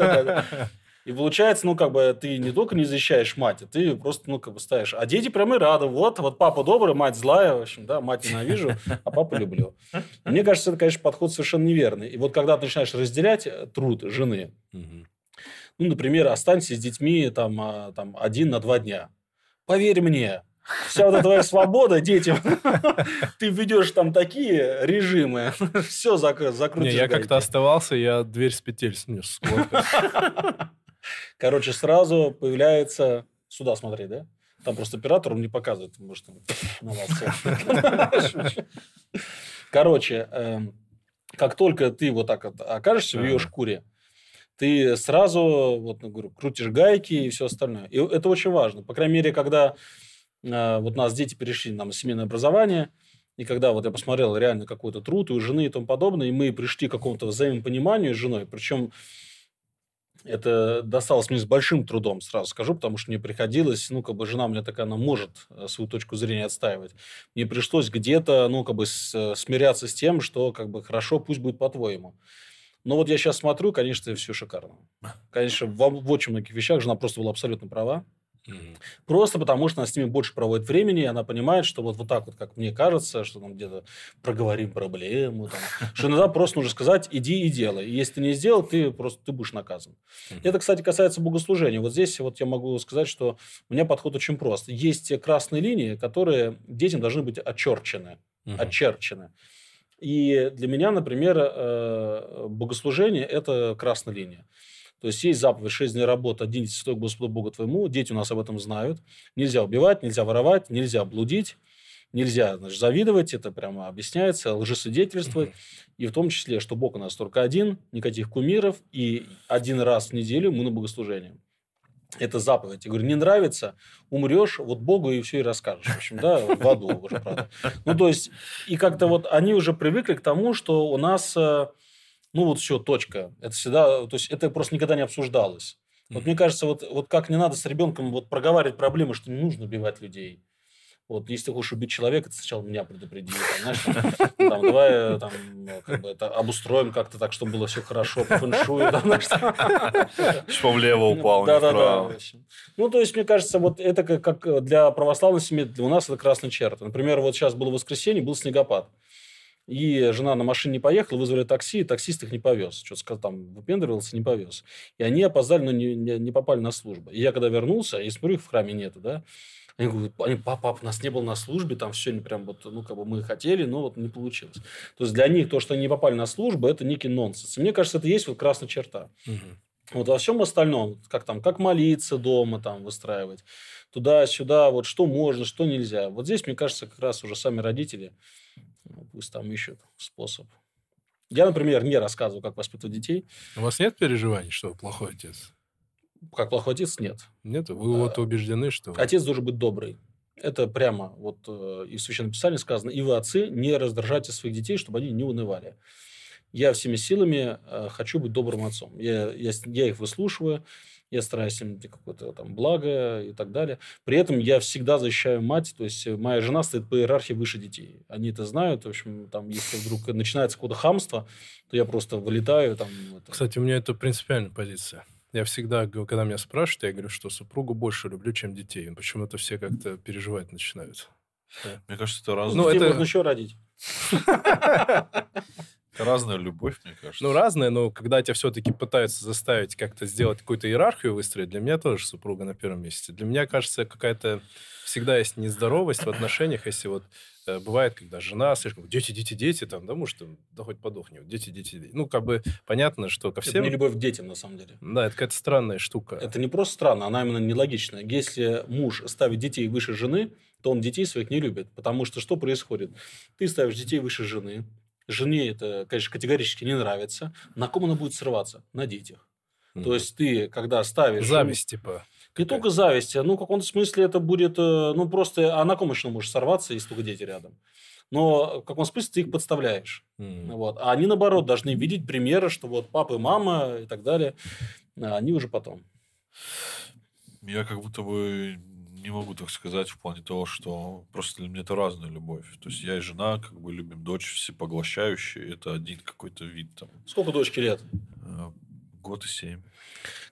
и получается, ну, как бы, ты не только не защищаешь мать, а ты просто, ну, как бы, ставишь. А дети прямо и рады. Вот, вот папа добрый, мать злая, в общем, да, мать ненавижу, а папу люблю. Мне кажется, это, конечно, подход совершенно неверный. И вот когда ты начинаешь разделять э, труд жены, ну, например, останься с детьми там, а, там один на два дня. Поверь мне, вся вот эта твоя свобода детям, ты ведешь там такие режимы, все закрутишь.
Не, я как-то оставался, я дверь с петель снес.
Короче, сразу появляется... Сюда смотри, да? Там просто оператор он не показывает. Может, там... Короче, эм, как только ты вот так окажешься в ее шкуре, ты сразу, вот, ну, говорю, крутишь гайки и все остальное. И это очень важно. По крайней мере, когда э, вот нас дети перешли нам семейное образование, и когда вот я посмотрел реально какой-то труд и у жены и тому подобное, и мы пришли к какому-то взаимопониманию с женой, причем это досталось мне с большим трудом, сразу скажу, потому что мне приходилось, ну, как бы жена у меня такая, она может э, свою точку зрения отстаивать. Мне пришлось где-то, ну, как бы э, смиряться с тем, что, как бы, хорошо, пусть будет по-твоему. Но вот я сейчас смотрю, конечно, все шикарно. Конечно, в, в очень многих вещах жена просто была абсолютно права. Просто потому, что она с ними больше проводит времени, и она понимает, что вот, вот так вот, как мне кажется, что там где-то проговорим проблему, там, что иногда просто нужно сказать, иди и делай. И если ты не сделал, ты просто ты будешь наказан. Это, кстати, касается богослужения. Вот здесь вот я могу сказать, что у меня подход очень прост. Есть красные линии, которые детям должны быть очерчены. Очерчены. И для меня, например, э, богослужение – это красная линия. То есть есть заповедь 6 дней работы, один святой Господу Богу твоему. Дети у нас об этом знают. Нельзя убивать, нельзя воровать, нельзя блудить, нельзя значит, завидовать. Это прямо объясняется, лжесвидетельствовать. И в том числе, что Бог у нас только один, никаких кумиров. И один раз в неделю мы на богослужение. Это заповедь. Я говорю, не нравится, умрешь, вот Богу и все и расскажешь. В общем, да, в аду уже, правда. Ну, то есть, и как-то вот они уже привыкли к тому, что у нас э, ну вот все, точка. Это всегда, то есть это просто никогда не обсуждалось. Вот mm-hmm. мне кажется, вот, вот как не надо с ребенком вот проговаривать проблемы, что не нужно убивать людей. Вот, если ты хочешь убить человека, ты сначала меня предупреди. Там, знаешь, там, там, давай э, там, ну, как бы это обустроим как-то так, чтобы было все хорошо, по фэншую.
Чтобы влево упал, да, да, да.
Ну, то есть, мне кажется, вот это как, как для православной семьи, для у нас это красная черта. Например, вот сейчас было воскресенье, был снегопад. И жена на машине не поехала, вызвали такси, и таксист их не повез. Что-то там выпендривался, не повез. И они опоздали, но не, не, не попали на службу. И я когда вернулся, и смотрю, их в храме нету, да, они говорят, они, папа, пап, нас не было на службе, там все не прям вот, ну, как бы мы хотели, но вот не получилось. То есть, для них то, что они не попали на службу, это некий нонсенс. И мне кажется, это есть вот красная черта. Угу. Вот во всем остальном, как там, как молиться дома, там, выстраивать, туда-сюда, вот что можно, что нельзя. Вот здесь, мне кажется, как раз уже сами родители ну, пусть там ищут способ. Я, например, не рассказываю, как воспитывать детей.
У вас нет переживаний, что вы плохой отец?
Как плохой отец, нет.
Нет? Вы а, вот убеждены, что...
Отец должен быть добрый. Это прямо вот э, из Священного Писания сказано. И вы, отцы, не раздражайте своих детей, чтобы они не унывали. я всеми силами э, хочу быть добрым отцом. Я, я, я их выслушиваю, я стараюсь им какое-то там благо и так далее. При этом я всегда защищаю мать, то есть моя жена стоит по иерархии выше детей. Они это знают, в общем, там, если вдруг начинается какое-то хамство, то я просто вылетаю там.
Это... Кстати, у меня это принципиальная позиция. Я всегда, когда меня спрашивают, я говорю, что супругу больше люблю, чем детей. Почему-то все как-то переживать начинают.
Мне кажется, это разное.
Ну, это... можно еще родить.
Разная любовь, мне кажется.
Ну, разная, но когда тебя все-таки пытаются заставить как-то сделать какую-то иерархию выстроить, для меня тоже супруга на первом месте. Для меня, кажется, какая-то всегда есть нездоровость в отношениях, если вот э, бывает, когда жена слишком, дети, дети, дети, там, да, может, да хоть подохни, дети, дети, дети. Ну, как бы понятно, что ко всем...
Это не любовь к детям, на самом деле.
Да, это какая-то странная штука.
Это не просто странно, она именно нелогичная. Если муж ставит детей выше жены, то он детей своих не любит. Потому что что происходит? Ты ставишь детей выше жены, жене это, конечно, категорически не нравится. На ком она будет срываться? На детях. Mm. То есть ты, когда ставишь...
Зависть, типа.
Не только зависть, а, ну, в каком-то смысле это будет, э, ну, просто, а на ком еще можешь сорваться, если только дети рядом? Но в каком смысле ты их подставляешь. Mm. Вот. А они, наоборот, должны видеть примеры, что вот папа и мама и так далее, а они уже потом.
Я как будто бы не могу так сказать в плане того, что просто для меня это разная любовь. То есть я и жена как бы любим дочь всепоглощающие. Это один какой-то вид там.
Сколько дочке лет?
Э, год и семь.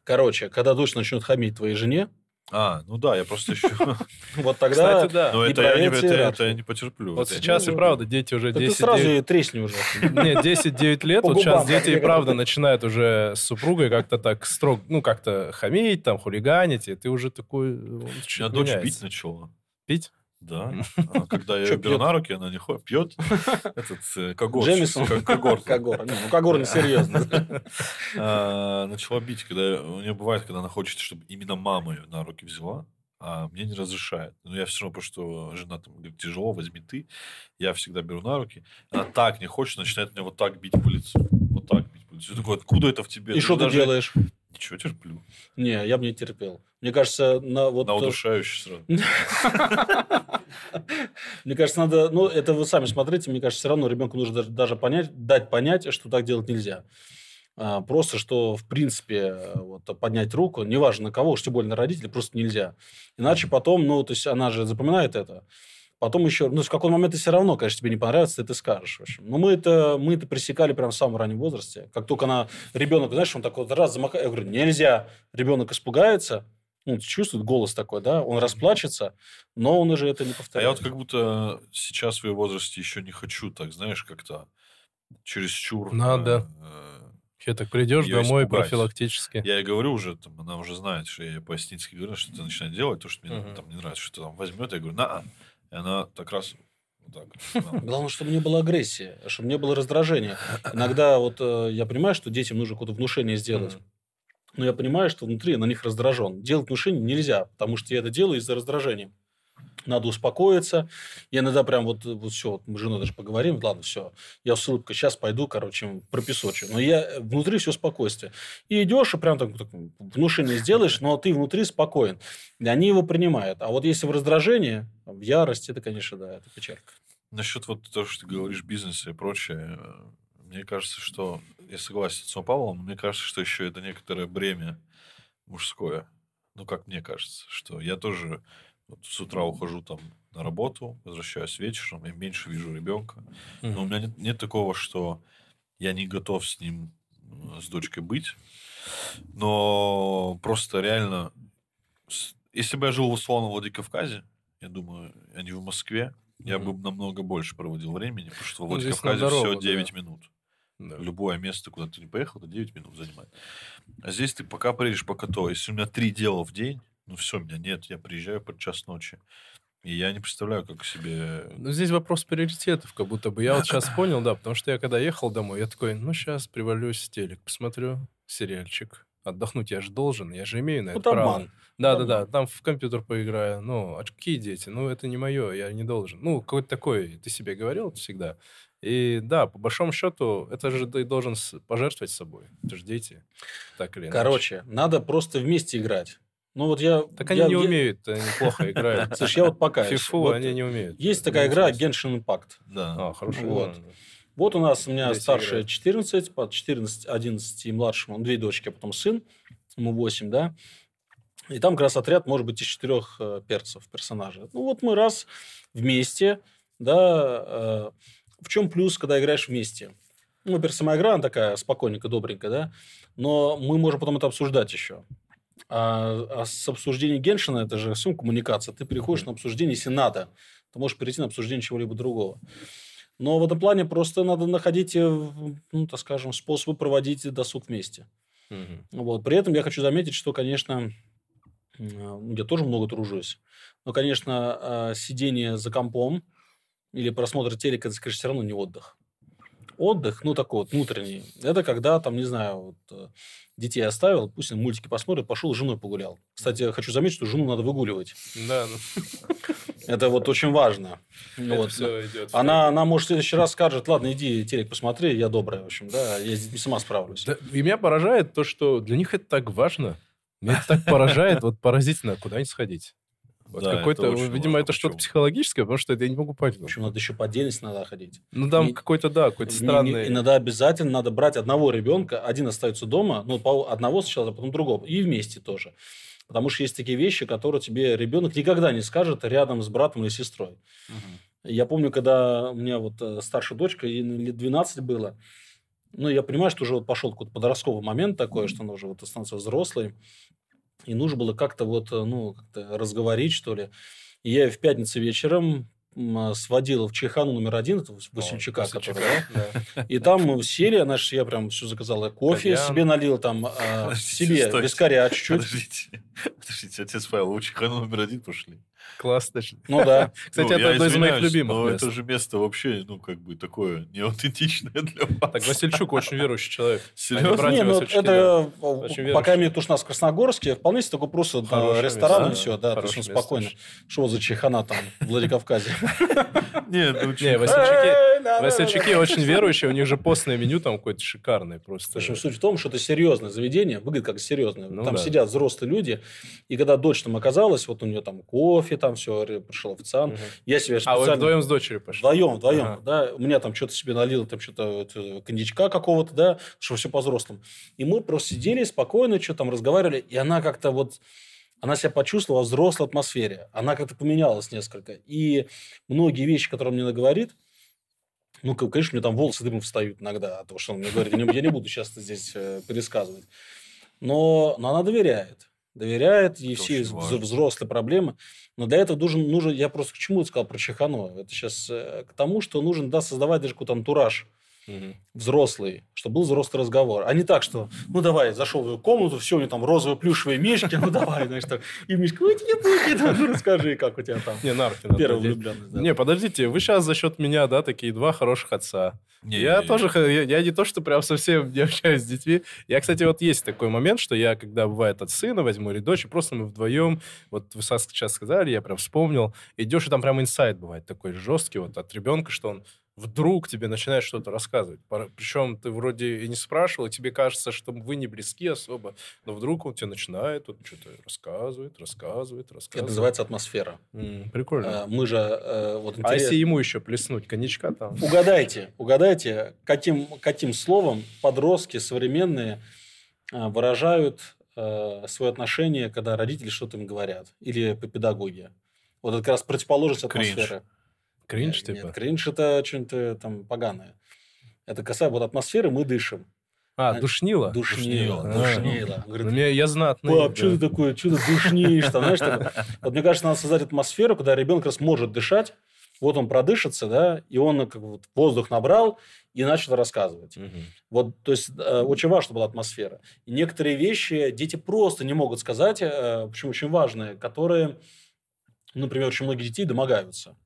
Короче, когда дочь начнет хамить твоей жене,
а, ну да, я просто еще...
Вот тогда...
Кстати, да.
Но это я, не, это, это я не потерплю.
Вот сейчас и правда дети уже 10...
Ты сразу и тресни уже.
Нет, 10-9 лет, вот сейчас дети и правда начинают уже с супругой как-то так строго, ну, как-то хамить, там, хулиганить, и ты уже такой...
Меня дочь бить начала.
Пить?
Да. А когда я беру на руки, она не ходит, пьет. Этот э, Когор.
Джемисон.
Когор.
Когор. Ну, Когор не серьезно.
А, начала бить, когда... У нее бывает, когда она хочет, чтобы именно мама ее на руки взяла, а мне не разрешает. Но я все равно, потому что жена там говорит, тяжело, возьми ты. Я всегда беру на руки. Она так не хочет, начинает меня вот так бить по лицу. Вот так бить по лицу. Я такой, откуда это в тебе?
И что ты делаешь?
Ничего, терплю.
Не, я бы не терпел. Мне кажется, на вот...
На удушающий сразу.
Мне кажется, надо... Ну, это вы сами смотрите. Мне кажется, все равно ребенку нужно даже понять, дать понять, что так делать нельзя. А, просто, что, в принципе, вот, поднять руку, неважно на кого, уж тем более на родителей, просто нельзя. Иначе потом, ну, то есть, она же запоминает это. Потом еще, ну, в какой момент ты все равно, конечно, тебе не понравится, ты это скажешь. В общем. Но мы это, мы это пресекали прямо в самом раннем возрасте. Как только она, ребенок, знаешь, он такой раз замахает, я говорю, нельзя. Ребенок испугается, ну, чувствует голос такой, да, он расплачется, но он уже это не повторяет.
А я вот как будто сейчас в ее возрасте еще не хочу так, знаешь, как-то чересчур...
Надо. Э, Че, так придешь домой испугать. профилактически.
Я ей говорю уже, там, она уже знает, что я ей по-эстински говорю, что ты начинаешь делать, то, что мне uh-huh. там не нравится, что ты там возьмет, я говорю, на И она так раз
так. Главное, чтобы не было агрессии, чтобы не было раздражения. Иногда вот э, я понимаю, что детям нужно какое-то внушение сделать. Но я понимаю, что внутри на них раздражен. Делать внушение нельзя, потому что я это делаю из-за раздражения. Надо успокоиться. Я иногда прям вот, вот все, вот мы с женой даже поговорим, ладно, все. Я с улыбкой сейчас пойду, короче, пропесочу. Но я внутри все спокойствие. И идешь, и прям так, так внушение сделаешь, но ты внутри спокоен. И они его принимают. А вот если в раздражении, в ярости, это, конечно, да, это печалька.
Насчет вот того, что ты говоришь, бизнеса и прочее, мне кажется, что я согласен с Павлом, но мне кажется, что еще это некоторое бремя мужское. Ну, как мне кажется, что я тоже вот с утра ухожу там на работу, возвращаюсь вечером, я меньше вижу ребенка. Mm-hmm. Но у меня нет, нет такого, что я не готов с ним, с дочкой быть. Но просто реально, если бы я жил в условном Владикавказе, я думаю, а не в Москве, mm-hmm. я бы намного больше проводил времени, потому что в ну, Владикавказе все 9 да. минут. Да. Любое место, куда ты не поехал, это 9 минут занимает. А здесь ты пока приедешь, пока то. Если у меня три дела в день, ну все, меня нет, я приезжаю под час ночи. И я не представляю, как себе...
Ну, здесь вопрос приоритетов, как будто бы. Я вот сейчас понял, да, потому что я когда ехал домой, я такой, ну, сейчас привалюсь в телек, посмотрю сериальчик. Отдохнуть я же должен, я же имею на это ну, право. Да-да-да, там в компьютер поиграю. Ну, а какие дети? Ну, это не мое, я не должен. Ну, какой-то такой, ты себе говорил всегда. И да, по большому счету, это же ты должен пожертвовать собой. Это же дети. Так или
иначе. Короче, надо просто вместе играть. Ну вот я...
Так они
я,
не я... умеют, они плохо играют.
Слушай, я вот пока...
Фифу
вот
они не умеют.
Есть такая игра Genshin Impact.
Да.
А, хорошая
вот. Вот у нас у меня Здесь старшая играет. 14, под 14, 11 и младшему, две дочки, а потом сын, ему 8, да. И там как раз отряд может быть из четырех э, перцев персонажа. Ну вот мы раз вместе, да, э, в чем плюс, когда играешь вместе? Ну, во-первых, сама игра, она такая спокойненькая, добренькая, да, но мы можем потом это обсуждать еще. А, а с обсуждением Геншина, это же всем коммуникация, ты переходишь на обсуждение Сената, ты можешь перейти на обсуждение чего-либо другого. Но в этом плане просто надо находить, э, ну, так скажем, способы проводить досуг вместе. Угу. Вот. При этом я хочу заметить, что, конечно, я тоже много тружусь. Но, конечно, а, сидение за компом или просмотр телека, это, конечно, все равно не отдых. Отдых, ну, такой вот внутренний, это когда, там, не знаю, вот, э, детей оставил, пусть они мультики посмотрят, пошел с женой погулял. Кстати, я хочу заметить, что жену надо выгуливать.
Да.
Это вот очень важно. вот. все идет. Она, она, может, в следующий раз скажет, ладно, иди телек посмотри, я добрая, в общем, да, я детьми сама справлюсь. Да,
и меня поражает то, что для них это так важно. Меня это так поражает, вот поразительно, куда не сходить. Вот да, какой-то, это видимо, это что-то психологическое, потому что это я не могу понять.
В общем, надо еще по отдельности надо ходить.
Ну, там какой-то, да, какой-то странный...
иногда обязательно надо брать одного ребенка, один остается дома, ну, по одного сначала, а потом другого, и вместе тоже. Потому что есть такие вещи, которые тебе ребенок никогда не скажет рядом с братом или сестрой. Угу. Я помню, когда у меня вот э, старшая дочка, ей лет 12 было, ну, я понимаю, что уже вот пошел какой-то подростковый момент такой, что она уже вот становится взрослой. И нужно было как-то вот, э, ну, как-то разговорить, что ли. И я в пятницу вечером а, сводил в Чайхану номер один, это Васильчака, который, да? И там мы сели, знаешь, я прям все заказал, кофе Кальян. себе налил, там, а, себе стойте. вискаря чуть-чуть.
Подождите, подождите, отец Павел, в Чайхану номер один пошли.
Классно.
Ну да.
Кстати, ну, это одно из моих любимых
но это же место вообще, ну, как бы такое неаутентичное для вас.
Так, Васильчук очень верующий человек.
Серьезно? Не, ну, это, пока мне нас в Красногорске, вполне себе такой просто ресторан и все, да, то есть он спокойно. Что за чехана там в Владикавказе?
Нет, ну, Не, Васильчуки, Васильчуки очень верующие, у них же постное меню там какое-то шикарное просто.
В общем, суть в том, что это серьезное заведение, выглядит как серьезное. Ну там сидят взрослые люди, и когда дочь там оказалась, вот у нее там кофе, там все, пришел официант. Я себе.
А вы вдвоем с дочерью пошли?
Вдвоем, вдвоем, да. У меня там что-то себе налил, там что-то коньячка какого-то, да, что все по-взрослому. И мы просто сидели спокойно, что там разговаривали, и она как-то вот она себя почувствовала в взрослой атмосфере. Она как-то поменялась несколько. И многие вещи, которые мне наговорит, ну, конечно, мне там волосы дымом встают иногда от того, что он мне говорит. Я не буду сейчас здесь э, пересказывать. Но, но она доверяет доверяет, и все взрослые проблемы. Но для этого нужен, нужен, я просто к чему сказал про Чехано? Это сейчас э, к тому, что нужен да, создавать даже какой-то антураж угу. взрослый, чтобы был взрослый разговор. А не так, что, ну, давай, зашел в ее комнату, все, у нее там розовые плюшевые мешки, ну, давай, знаешь, так. И Мишка, ой, не будет, ну, расскажи, как у тебя там.
Не, нарки.
Первая влюбленность.
Да. Не, подождите, вы сейчас за счет меня, да, такие два хороших отца. Не, я не, тоже, я, я не то, что прям совсем не общаюсь с детьми. Я, кстати, вот есть такой момент, что я, когда бывает от сына возьму или дочь, просто мы вдвоем, вот вы сейчас сказали, я прям вспомнил, идешь, и там прям инсайт бывает такой жесткий вот от ребенка, что он вдруг тебе начинает что-то рассказывать. Причем ты вроде и не спрашивал, и тебе кажется, что вы не близки особо, но вдруг он тебе начинает вот что-то рассказывает, рассказывает, рассказывает.
Это называется атмосфера.
Mm, прикольно.
А, мы же... А,
вот интерес... А если ему еще плеснуть коньячка там?
Угадайте, угадайте, каким, каким словом подростки современные а, выражают а, свое отношение, когда родители что-то им говорят, или по педагоге. Вот это как раз противоположность атмосферы. Кринж.
Кринж, нет, типа?
Нет, кринж это что-нибудь там поганое. Это касается вот атмосферы, мы дышим.
А, душнило?
Душнило, душнило.
Говорит, ну, я знатный.
Пап, да. что ты такое, что ты душнишь? Там, знаешь, так, вот мне кажется, надо создать атмосферу, когда ребенок раз может дышать, вот он продышится, да, и он как вот воздух набрал и начал рассказывать. Угу. Вот, то есть, э, очень важно была атмосфера. И некоторые вещи дети просто не могут сказать, э, почему очень важные, которые, например, очень многие детей домогаются.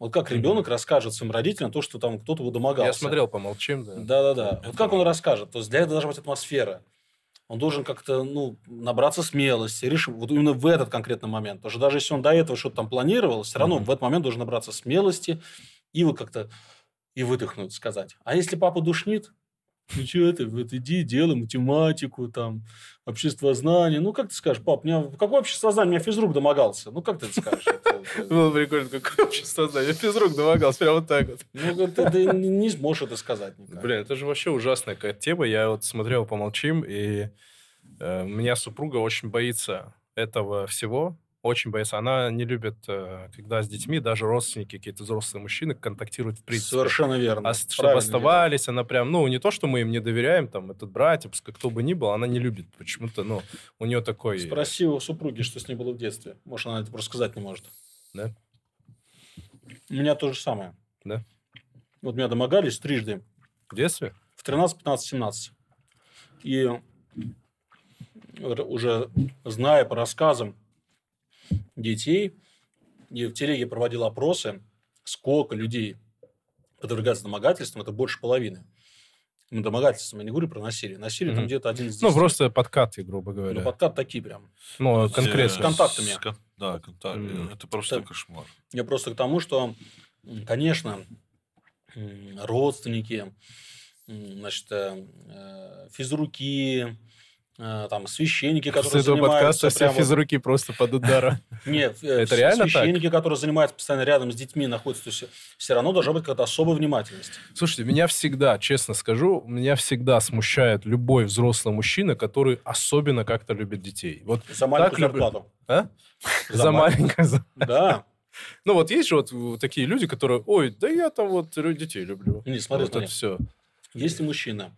Вот как ребенок расскажет своим родителям то, что там кто-то его домогался.
Я смотрел, помолчим, да.
Да-да-да. Вот как он расскажет? То есть для этого должна быть атмосфера. Он должен как-то ну, набраться смелости, решить вот именно в этот конкретный момент. Потому что даже если он до этого что-то там планировал, все равно mm-hmm. в этот момент должен набраться смелости и вот как-то и выдохнуть, сказать. А если папа душнит, Ну что ты, вот иди, делай математику, там, обществознание. Ну, как ты скажешь, пап, меня, какое обществознание? Меня физрук домогался. Ну, как ты это скажешь?
Было прикольно, какое обществознание? Физрук домогался, прямо вот так вот.
Ну, ты не сможешь это сказать никак.
Блин, это же вообще ужасная какая-то тема. Я вот смотрел «Помолчим», и э, меня супруга очень боится этого всего, очень боится. Она не любит, э, когда с детьми даже родственники, какие-то взрослые мужчины контактируют в принципе.
Совершенно верно.
А чтобы оставались, верно. она прям, ну, не то, что мы им не доверяем, там, этот братья, кто бы ни был, она не любит почему-то, ну, у нее такой...
Спроси у супруги, что с ней было в детстве. Может, она это просто сказать не может.
Да?
У меня то же самое.
Да?
Вот меня домогались трижды.
В детстве?
В 13, 15, 17. И уже зная по рассказам детей, и в телеге проводил опросы, сколько людей подвергаются домогательствам, это больше половины. Ну, домогательством, я не говорю про насилие. Насилие mm-hmm. там где-то один из
Ну, просто подкаты, грубо говоря. Ну,
подкат такие прям.
Ну, конкретно.
С контактами. С,
да, контакт. Mm-hmm. Это просто это, кошмар.
Я просто к тому, что, конечно, родственники, значит, э, физруки, Э, там священники, которые
С этого подкаста все прямо... физруки просто под ударом.
Нет, э, это реально священники, которые занимаются постоянно рядом с детьми, находятся, то есть все равно должна быть какая-то особая внимательность.
Слушайте, меня всегда, честно скажу, меня всегда смущает любой взрослый мужчина, который особенно как-то любит детей. Вот
За маленькую зарплату.
А? За маленькую
Да.
Ну вот есть же вот такие люди, которые, ой, да я там вот детей люблю.
Не, смотри, вот это все. Если мужчина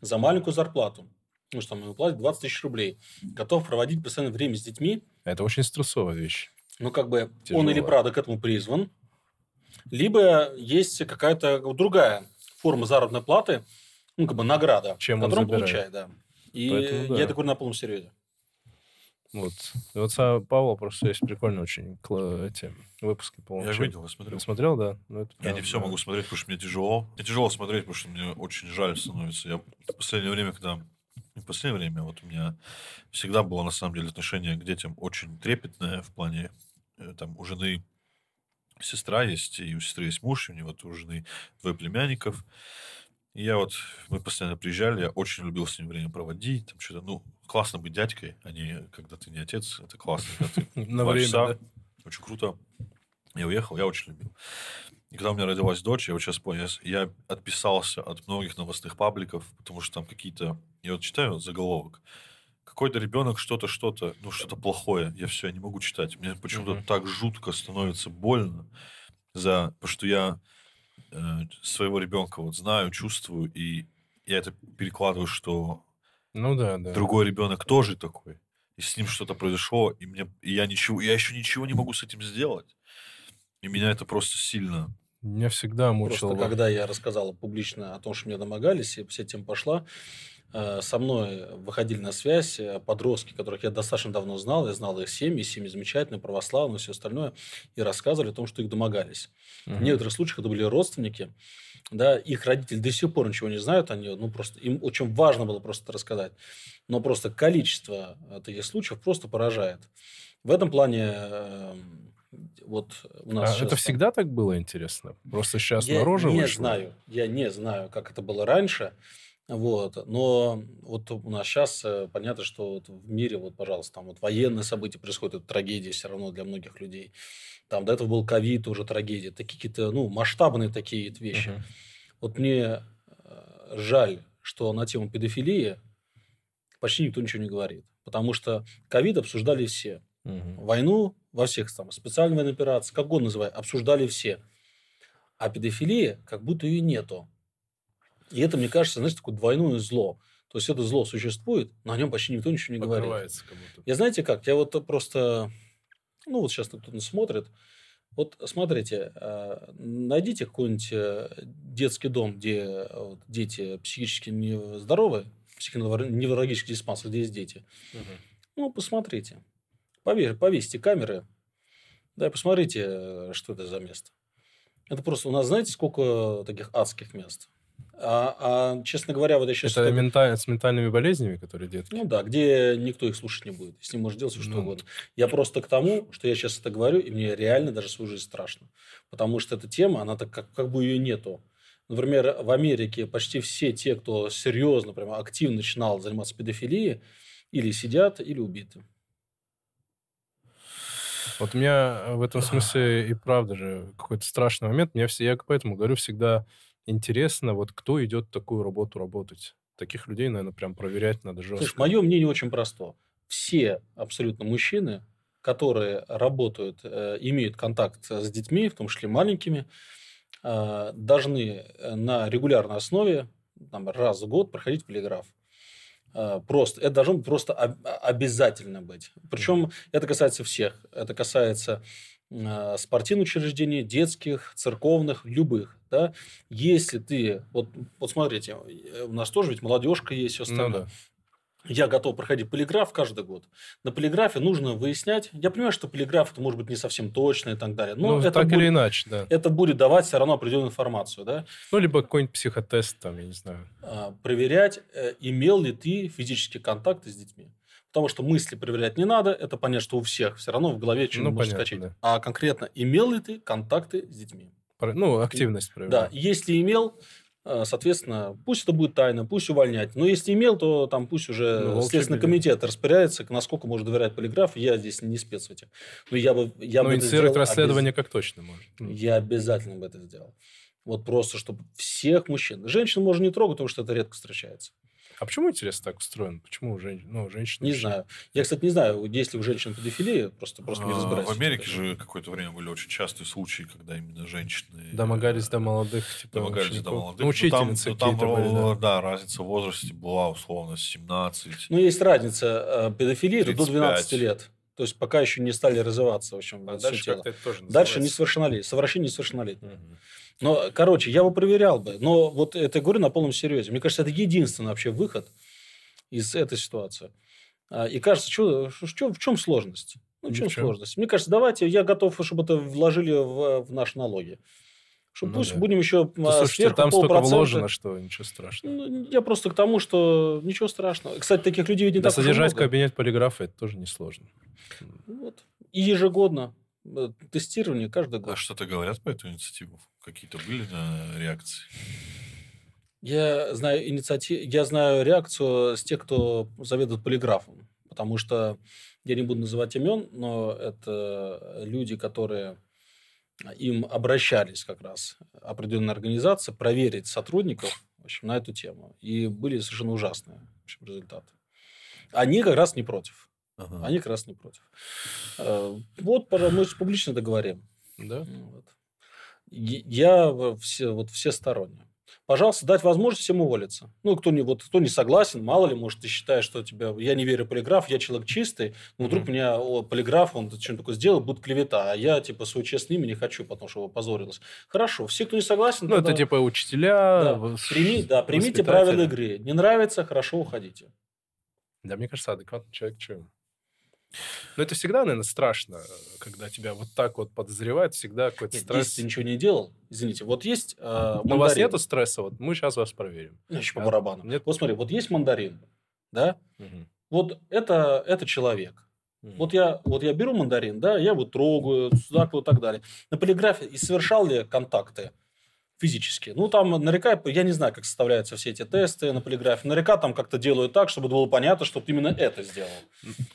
за маленькую зарплату ну что, ему платят 20 тысяч рублей, готов проводить постоянное время с детьми.
Это очень стрессовая вещь.
Ну, как бы Тяжело. он или правда к этому призван, либо есть какая-то другая форма заработной платы, ну, как бы награда,
Чем
которую
он,
он получает, да. И Поэтому, да. я это говорю на полном серьезе.
Вот. И вот Павла просто есть прикольные очень эти выпуски
по Я видел, я смотрел.
Ты смотрел, да?
Ну, это прям, я не все да. могу смотреть, потому что мне тяжело. Мне тяжело смотреть, потому что мне очень жаль становится. Я в последнее время, когда в последнее время вот у меня всегда было, на самом деле, отношение к детям очень трепетное в плане, э, там, у жены сестра есть, и у сестры есть муж, и у него вот у жены двое племянников. И я вот, мы постоянно приезжали, я очень любил с ним время проводить, там что-то, ну, классно быть дядькой, а не когда ты не отец, это классно, когда ты
на время,
очень круто. Я уехал, я очень любил. И когда у меня родилась дочь, я вот сейчас понял, я отписался от многих новостных пабликов, потому что там какие-то... Я вот читаю заголовок. Какой-то ребенок что-то, что-то, ну, что-то плохое. Я все, я не могу читать. Мне почему-то mm-hmm. так жутко становится больно, за... потому что я э, своего ребенка вот знаю, чувствую, и я это перекладываю, что
ну, да, да.
другой ребенок тоже такой. И с ним что-то произошло, и, мне, и я, ничего, я еще ничего не могу с этим сделать. И меня это просто сильно
меня всегда мучило.
Просто когда я рассказал публично о том, что меня домогались, и вся тема пошла, со мной выходили на связь э, подростки, которых я достаточно давно знал, я знал их семьи, семьи замечательные, православные, все остальное, и рассказывали о том, что их домогались. Угу. В некоторых случаях это были родственники, да, их родители до сих пор ничего не знают, они, ну, просто, им очень важно было просто это рассказать, но просто количество таких случаев просто поражает. В этом плане вот у нас
а это всегда так было интересно? Просто сейчас
я
наружу
не
вышло?
знаю. Я не знаю, как это было раньше. Вот. Но вот у нас сейчас э, понятно, что вот в мире, вот, пожалуйста, там вот военные события происходят, это трагедия все равно для многих людей. Там до этого был ковид, уже трагедия. Такие какие-то, ну, масштабные такие вещи. Uh-huh. Вот мне э, жаль, что на тему педофилии почти никто ничего не говорит. Потому что ковид обсуждали все.
Угу.
Войну во всех там специальные военные операции, как угодно называй, обсуждали все. А педофилия как будто ее нету. И это, мне кажется, знаете, такое двойное зло. То есть это зло существует, но о нем почти никто ничего не говорит. Я знаете как? Я вот просто... Ну, вот сейчас кто-то смотрит. Вот смотрите, а, найдите какой-нибудь э, детский дом, где дети психически нездоровы, психоневрологический диспансер, где есть дети.
Угу.
Ну, посмотрите. Повесь, повесьте камеры, да, и посмотрите, э, что это за место. Это просто у нас, знаете, сколько таких адских мест? А, а честно говоря, вот я сейчас...
Это менталь... с ментальными болезнями, которые детки?
Ну да, где никто их слушать не будет. С ним может делать все, что ну. угодно. Я просто к тому, что я сейчас это говорю, и мне реально даже свою жизнь страшно. Потому что эта тема, она так как, как бы ее нету. Например, в Америке почти все те, кто серьезно, прямо активно начинал заниматься педофилией, или сидят, или убиты.
Вот у меня в этом смысле и правда же какой-то страшный момент. Мне все, я поэтому говорю всегда интересно, вот кто идет такую работу работать. Таких людей, наверное, прям проверять надо жестко. Слушай,
мое мнение очень просто. Все абсолютно мужчины, которые работают, э, имеют контакт с детьми, в том числе маленькими, э, должны э, на регулярной основе там, раз в год проходить полиграф. Э, просто, это должно просто обязательно быть. Причем это касается всех. Это касается спортивных учреждений, детских, церковных, любых. Да? Если ты... Вот, вот смотрите, у нас тоже ведь молодежка есть, все остальное. Ну, да я готов проходить полиграф каждый год. На полиграфе нужно выяснять. Я понимаю, что полиграф это может быть не совсем точно и так далее. Но ну, это
так
будет,
или иначе, да.
Это будет давать все равно определенную информацию, да.
Ну, либо какой-нибудь психотест, там, я не знаю.
А, проверять, э, имел ли ты физические контакты с детьми. Потому что мысли проверять не надо, это понятно, что у всех все равно в голове что-нибудь ну, может скачать. Да. А конкретно, имел ли ты контакты с детьми?
Ну, активность
проверять. Да, если имел, Э, соответственно, пусть это будет тайна, пусть увольнять. Но если имел, то там пусть уже ну, Следственный комитет распоряжается, насколько может доверять полиграф. Я здесь не спец в этих. Но я бы... Я
Но бы инициировать расследование обез... как точно может.
Я обязательно бы это сделал. Вот просто, чтобы всех мужчин. Женщин можно не трогать, потому что это редко встречается.
А почему, интересно, так устроено? Почему у женщин, ну, женщины...
Не знаю. Я, кстати, не знаю, есть ли у женщин педофилия, просто, просто не а, разбираюсь.
В Америке же какое-то время были очень частые случаи, когда именно женщины...
Домогались до молодых,
типа, Домогались учеников. до молодых. Ну, учительницы ну, там, ну, там были, да. да, разница в возрасте была, условно, 17.
Ну, есть разница. Э, педофилии до 12 лет. То есть пока еще не стали развиваться, в общем, а дальше тело. Это тоже дальше несовершеннолетие, совращение несовершеннолетнего. Угу. Но, короче, я бы проверял бы. Но вот это говорю на полном серьезе. Мне кажется, это единственный вообще выход из этой ситуации. А, и кажется, что, что, в чем сложность? Ну, в чем Ничего. сложность? Мне кажется, давайте, я готов, чтобы это вложили в, в наши налоги. Что ну, пусть да. будем еще
ну, слушайте, сверху там столько вложено, что ничего страшного.
Ну, я просто к тому, что ничего страшного. Кстати, таких людей ведь не
да так содержать много. кабинет полиграфа это тоже несложно.
Вот. И ежегодно тестирование каждый год.
А что-то говорят по эту инициативу? Какие-то были на реакции?
Я знаю инициатив, я знаю реакцию с тех, кто заведует полиграфом, потому что я не буду называть имен, но это люди, которые им обращались как раз определенная организация проверить сотрудников в общем, на эту тему. И были совершенно ужасные в общем, результаты. Они как раз не против. Ага. Они как раз не против. Э, вот, мы публично договорим.
Да.
Вот. Я все, вот всесторонне пожалуйста, дать возможность всем уволиться. Ну, кто не, вот, кто не согласен, мало ли, может, ты считаешь, что тебя, я не верю в полиграф, я человек чистый, но вдруг mm-hmm. меня о, полиграф, он что-нибудь такое сделал, будет клевета, а я, типа, свой честное имя не хочу, потому что его позорилось. Хорошо, все, кто не согласен...
Ну, тогда... это, типа, учителя...
Да, Прими, да примите правила игры. Не нравится, хорошо, уходите.
Да, мне кажется, адекватный человек, что но это всегда, наверное, страшно, когда тебя вот так вот подозревают, всегда какой-то Нет, стресс.
Если ты ничего не делал, извините, вот есть э,
У вас нету стресса, вот мы сейчас вас проверим.
Еще по барабану. Нет? Вот смотри, вот есть мандарин, да? Угу. Вот это, это человек. Угу. Вот, я, вот я беру мандарин, да, я его трогаю, так вот так далее. На полиграфе и совершал ли контакты физически. Ну, там наверняка, я не знаю, как составляются все эти тесты на полиграфе. Наверняка там как-то делают так, чтобы было понятно, что ты именно это сделал.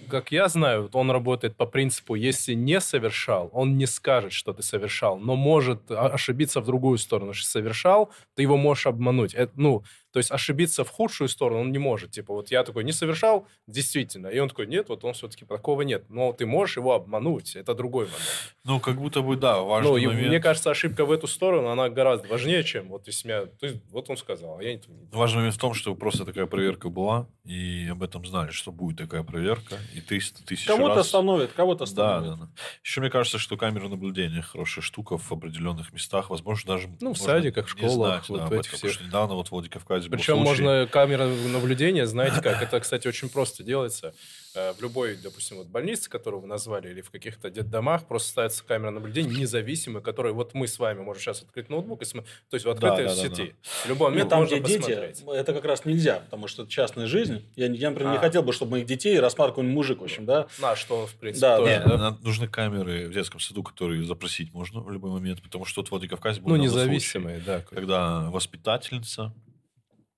Как я знаю, он работает по принципу, если не совершал, он не скажет, что ты совершал, но может ошибиться в другую сторону, что совершал, ты его можешь обмануть. Это, ну, то есть ошибиться в худшую сторону он не может. Типа, вот я такой не совершал, действительно. И он такой, нет, вот он все-таки такого нет. Но ты можешь его обмануть. Это другой момент.
Ну, как будто бы, да, важный ну, момент.
Мне кажется, ошибка в эту сторону, она гораздо важнее, чем вот если меня... То есть, вот он сказал, а я не...
Важный момент в том, что просто такая проверка была, и об этом знали, что будет такая проверка, и 300 тысяч
Кого-то раз... остановит, кого-то остановит.
Да, да, да. Еще мне кажется, что камеры наблюдения хорошая штука в определенных местах, возможно, даже...
Ну, в садиках, в школах, знать,
вот да, в этих всех. Потому что недавно вот в Владикавказе кстати,
Причем можно камера наблюдения, знаете как, это, кстати, очень просто делается. Э, в любой, допустим, вот больнице, которую вы назвали, или в каких-то детдомах, просто ставится камера наблюдения независимая, которая вот мы с вами можем сейчас открыть ноутбук, и см... то есть в открытой да, да, сети. Да, да. В любой момент
там, где посмотреть. дети, это как раз нельзя, потому что это частная жизнь. Я, я например, а. не хотел бы, чтобы моих детей рассматривал какой-нибудь мужик, в общем, да.
На что, в принципе, да,
тоже, да. да. Нужны камеры в детском саду, которые запросить можно в любой момент, потому что вот в Владикавказе
был Ну, независимые, случай, да.
Когда воспитательница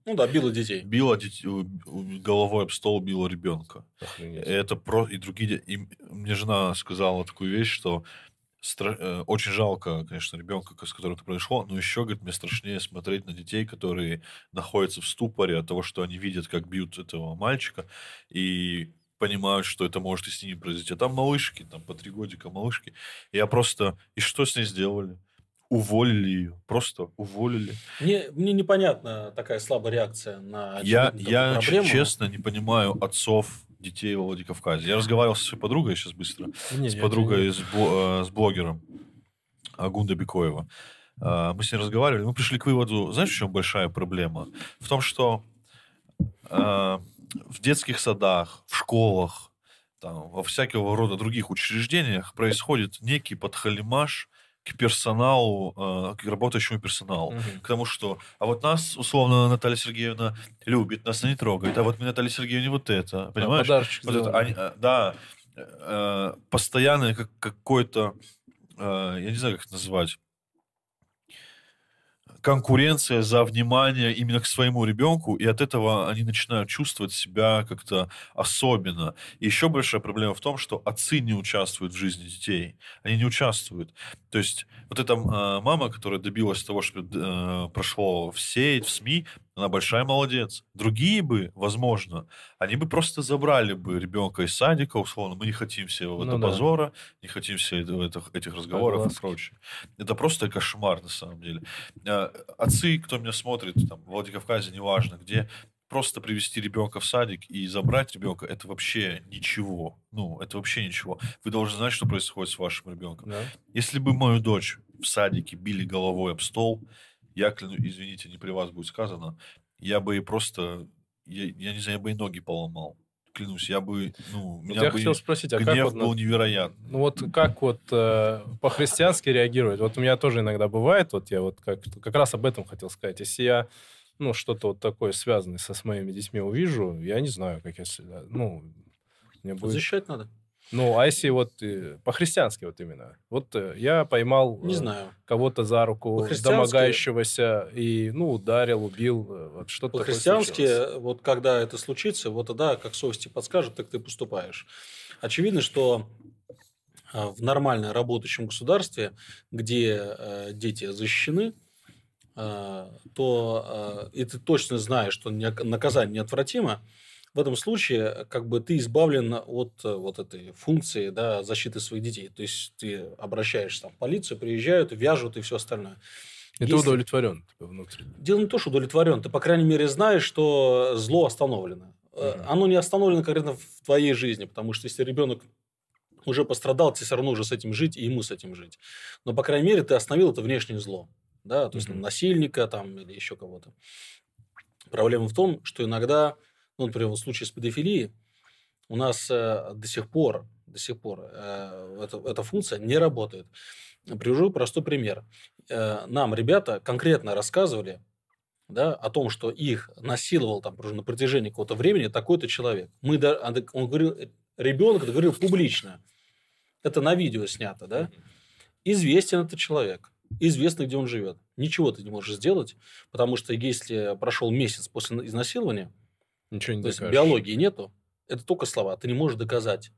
ну да, била детей.
Била детей, головой об стол била ребенка. Охренеть. Это про и другие. И мне жена сказала такую вещь, что стра... Э, очень жалко, конечно, ребенка, с которым это произошло, но еще, говорит, мне страшнее смотреть на детей, которые находятся в ступоре от того, что они видят, как бьют этого мальчика, и понимают, что это может и с ними произойти. А там малышки, там по три годика малышки. И я просто... И что с ней сделали? Уволили ее. Просто уволили.
Мне, мне непонятна такая слабая реакция на
Я, я проблему. честно не понимаю отцов детей во Владикавказе. Я разговаривал со своей подругой сейчас быстро. Не, с подругой, с, бл- э, с блогером Агунда Бекоева. Э, мы с ней разговаривали, мы пришли к выводу, знаешь, в чем большая проблема? В том, что э, в детских садах, в школах, там, во всякого рода других учреждениях происходит некий подхалимаш к персоналу, э, к работающему персоналу. Угу. К тому, что, а вот нас, условно, Наталья Сергеевна любит, нас не трогает, а вот мы Наталья Сергеевна вот это, понимаешь? Да, вот это, они, э, да, э, постоянно как, какой-то, э, я не знаю, как это назвать, конкуренция за внимание именно к своему ребенку, и от этого они начинают чувствовать себя как-то особенно. И еще большая проблема в том, что отцы не участвуют в жизни детей. Они не участвуют. То есть вот эта э, мама, которая добилась того, что э, прошло в сеть, в СМИ, она большая молодец. Другие бы, возможно, они бы просто забрали бы ребенка из садика, условно, мы не хотим всего ну, этого да. позора, не хотим всего этих, этих разговоров Согласен. и прочее. Это просто кошмар, на самом деле. А, отцы, кто меня смотрит, там, в Владикавказе, неважно где, просто привести ребенка в садик и забрать ребенка, это вообще ничего. Ну, это вообще ничего. Вы должны знать, что происходит с вашим ребенком. Да. Если бы мою дочь в садике били головой об стол, я кляну, извините, не при вас будет сказано, я бы просто, я, я не знаю, я бы и ноги поломал. Клянусь, я бы, ну,
вот я бы хотел спросить, а
гнев
как
был вот, невероятный.
Ну вот как вот э, по-христиански реагировать? Вот у меня тоже иногда бывает, вот я вот как, как раз об этом хотел сказать. Если я ну, что-то вот такое связанное со с моими детьми увижу, я не знаю, как я себя, ну,
мне будет... Защищать надо.
Ну, а если вот э, по-христиански вот именно. Вот э, я поймал
не э, знаю.
кого-то за руку, домогающегося, и, ну, ударил, убил, вот что-то
По-христиански, вот когда это случится, вот тогда, как совести подскажет, так ты поступаешь. Очевидно, что в нормально работающем государстве, где дети защищены, то и ты точно знаешь, что наказание неотвратимо, в этом случае как бы ты избавлен от э, вот этой функции да, защиты своих детей. То есть ты обращаешься там, в полицию, приезжают, вяжут и все остальное.
И Если... ты удовлетворен типа, внутри.
Дело не то, что удовлетворен. Ты, по крайней мере, знаешь, что зло остановлено. Угу. Оно не остановлено конкретно в твоей жизни, потому что если ребенок уже пострадал, тебе все равно уже с этим жить, и ему с этим жить. Но, по крайней мере, ты остановил это внешнее зло. Да? То есть, угу. насильника там, или еще кого-то. Проблема в том, что иногда ну, например, в случае с педофилией у нас э, до сих пор, до сих пор э, эта, эта функция не работает. Привожу простой пример. Э, нам ребята конкретно рассказывали да, о том, что их насиловал там, на протяжении какого-то времени такой-то человек. Мы, он говорил, ребенок это говорил публично. Это на видео снято, да? Известен этот человек известно, где он живет. Ничего ты не можешь сделать, потому что если прошел месяц после изнасилования,
Ничего не
То докажешь. есть биологии нету. Это только слова. Ты не можешь доказать.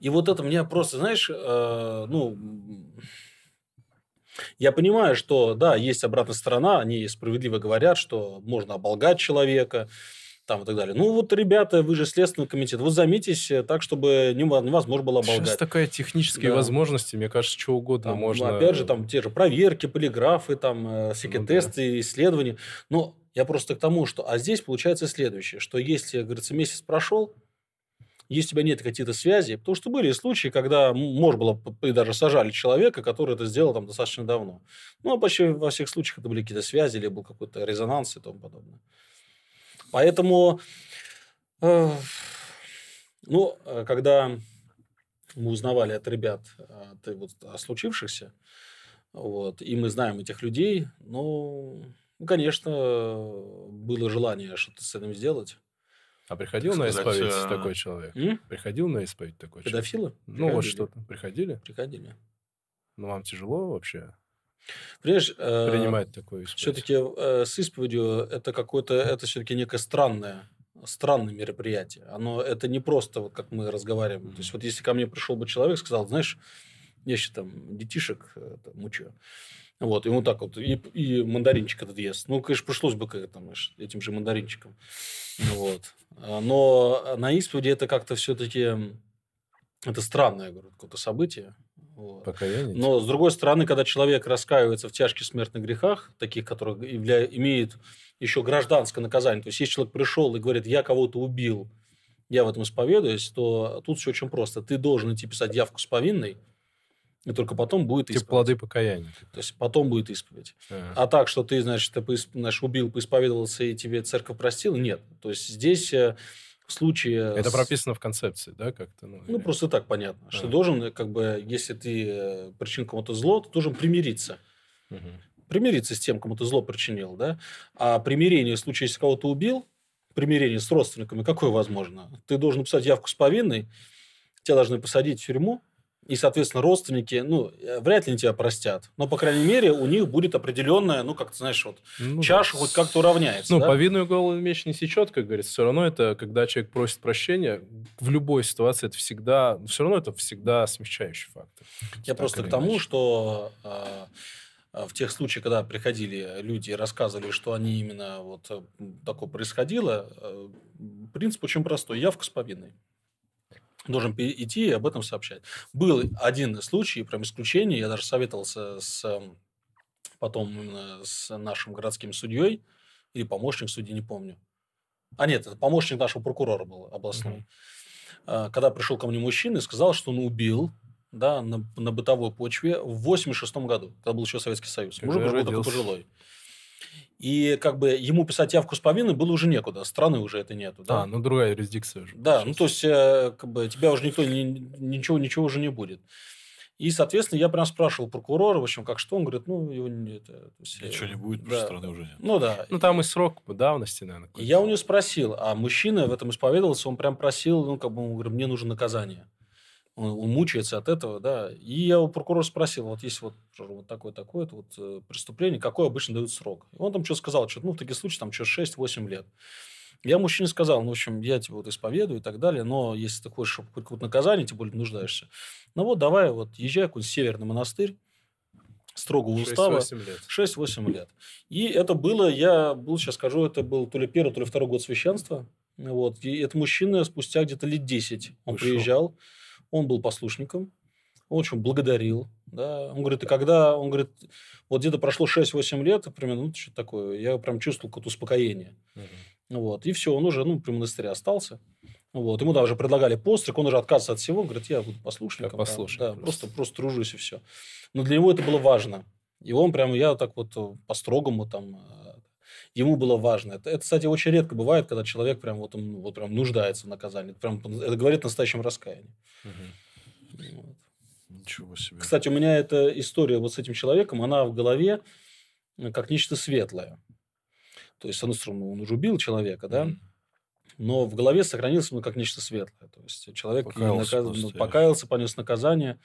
И вот это мне просто, знаешь, э, ну, я понимаю, что, да, есть обратная сторона, они справедливо говорят, что можно оболгать человека, там и так далее. Ну вот, ребята, вы же Следственный комитет, вы займитесь так, чтобы невозможно было оболгать. Сейчас
такая технические да. возможности, мне кажется, что угодно
там,
можно.
Ну, опять же, там те же проверки, полиграфы, там, э, секретесты, ну, да. исследования. Но я просто к тому, что... А здесь получается следующее, что если, говорится, месяц прошел, если у тебя нет каких-то связей, потому что были случаи, когда, может было, и даже сажали человека, который это сделал там достаточно давно. Ну, а почти во всех случаях это были какие-то связи, или был какой-то резонанс и тому подобное. Поэтому, э, ну, э, когда мы узнавали от ребят от, вот, о случившихся, вот, и мы знаем этих людей, ну, конечно, было желание что-то с этим сделать.
А приходил на исповедь а... такой человек? М? Приходил на исповедь такой
Педофилы?
человек? Педофилы? Ну, вот что-то. Приходили?
Приходили.
Ну, вам тяжело вообще?
Понимаешь,
э, принимать такое
исповедь? Все-таки э, с исповедью это какое-то, это все-таки некое странное, странное мероприятие. Оно, это не просто, вот как мы разговариваем. Mm-hmm. То есть, вот если ко мне пришел бы человек, сказал, знаешь, я еще там детишек это, мучаю. Вот, ему так вот, и, и мандаринчик этот ест. Ну, конечно, пришлось бы как там, этим же мандаринчиком. Вот. А, но на исповеди это как-то все-таки это странное говорю, какое-то событие.
Вот. Покаяние.
Но, с другой стороны, когда человек раскаивается в тяжких смертных грехах, таких, которые явля... имеют еще гражданское наказание, то есть, если человек пришел и говорит, я кого-то убил, я в этом исповедуюсь, то тут все очень просто. Ты должен идти писать явку с повинной, и только потом будет
исповедь. Типа плоды покаяния.
То есть потом будет исповедь. А, а так, что ты, значит, ты, знаешь, убил, поисповедовался, и тебе церковь простила, нет. То есть здесь э, в случае...
Это с... прописано в концепции, да, как-то?
Ну, ну или... просто так понятно, что а. должен, как бы, если ты э, причинил кому-то зло, ты должен примириться. Угу. Примириться с тем, кому ты зло причинил, да. А примирение в случае, если кого-то убил, примирение с родственниками, какое возможно? Ты должен написать явку с повинной, тебя должны посадить в тюрьму, и, соответственно, родственники, ну, э, вряд ли они тебя простят. Но, по крайней мере, у них будет определенная, ну, как ты знаешь, вот ну, чаша да. хоть как-то уравняется.
Ну,
да?
повинную голову меч не сечет, как говорится. Все равно это, когда человек просит прощения, в любой ситуации это всегда, все равно это всегда смягчающий фактор.
Я просто к тому, иначе. что э, в тех случаях, когда приходили люди и рассказывали, что они именно вот такое происходило, э, принцип очень простой. Явка с повинной должен идти и об этом сообщать. Был один случай, прям исключение, я даже советовался с потом именно с нашим городским судьей или помощник судьи, не помню. А нет, это помощник нашего прокурора был областной. Mm-hmm. Когда пришел ко мне мужчина и сказал, что он убил да, на, на бытовой почве в 86 году, когда был еще Советский Союз. Мужик уже был такой пожилой. И как бы ему писать явку с повинной было уже некуда, страны уже это нету. Да?
А, ну другая юрисдикция уже.
Да, ну то есть э, как бы тебя уже никто, ни, ничего, ничего уже не будет. И, соответственно, я прям спрашивал прокурора, в общем, как что, он говорит, ну, его не... Это,
есть, Ничего не будет, да, страны уже нет.
Ну, да.
Ну, там и срок давности, наверное.
Я у него спросил, а мужчина в этом исповедовался, он прям просил, ну, как бы, он говорит, мне нужно наказание он, он мучается от этого, да. И я у прокурора спросил, вот есть вот, вот такое-такое вот э, преступление, какой обычно дают срок? И он там что сказал, что, ну, в таких случаях, там, что 6-8 лет. Я мужчине сказал, ну, в общем, я тебя вот исповедую и так далее, но если ты хочешь какое-то наказание, тем более нуждаешься, ну вот давай вот езжай в какой-нибудь северный монастырь, строго устава. 6-8 лет. 6-8 лет. И это было, я был, сейчас скажу, это был то ли первый, то ли второй год священства. Вот. И этот мужчина спустя где-то лет 10 он Вышел. приезжал. Он был послушником, он очень благодарил. Да. Он говорит, и когда, он говорит, вот где-то прошло 6-8 лет, примерно, ну, что-то такое, я прям чувствовал какое-то успокоение. Угу. Вот. И все, он уже ну, при монастыре остался. Вот. Ему даже предлагали постриг, он уже отказывается от всего, говорит, я буду послушником. Как послушник. Да, просто. просто, просто тружусь и все. Но для него это было важно. И он прям, я так вот по-строгому там ему было важно. Это, это, кстати, очень редко бывает, когда человек прям вот, он, вот прям нуждается в наказании. Это, прям, это говорит о настоящем раскаянии. Угу.
Вот. Ничего себе.
Кстати, у меня эта история вот с этим человеком, она в голове как нечто светлое. То есть, с одной стороны, он уже убил человека, да, mm. но в голове сохранился он как нечто светлое. То есть, человек покаялся, наказ... ну, покаялся понес наказание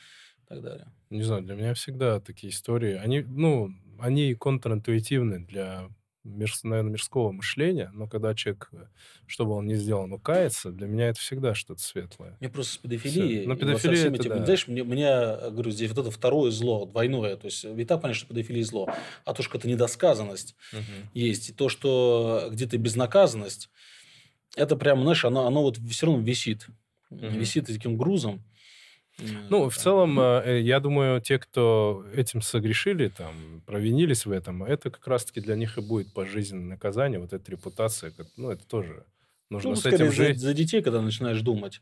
и так далее.
Не знаю, для меня всегда такие истории, они, ну, они контринтуитивны для мир, наверное, мирского мышления, но когда человек, э, что бы он ни сделал, но кается, для меня это всегда что-то светлое.
Мне просто с педофилией... Но педофилия это, этим, да. Знаешь, мне, мне, говорю, здесь вот это второе зло, двойное. То есть, ведь понятно, что педофилия зло. А то, что это недосказанность угу. есть, и то, что где-то безнаказанность, это прям, знаешь, оно, оно вот все равно висит. Угу. Висит таким грузом.
Ну, в целом, э, я думаю, те, кто этим согрешили, там, провинились в этом, это как раз-таки для них и будет пожизненное наказание, вот эта репутация, ну, это тоже Нужно ну, с этим жить.
За, за детей, когда начинаешь думать.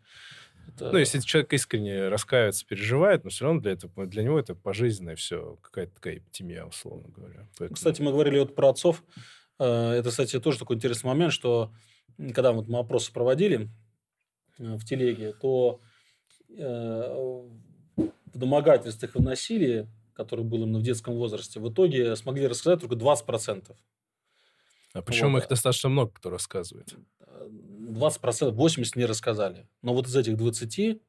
Это... Ну, если человек искренне раскаивается, переживает, но все равно для, этого, для него это пожизненное все, какая-то такая эпитемия, условно говоря.
Поэтому... Кстати, мы говорили вот про отцов. Э, это, кстати, тоже такой интересный момент, что когда вот мы опросы проводили э, в телеге, то в домогательствах и насилии, которое было именно в детском возрасте, в итоге смогли рассказать только 20%.
А причем вот. их достаточно много, кто рассказывает.
20%, 80% не рассказали. Но вот из этих 20,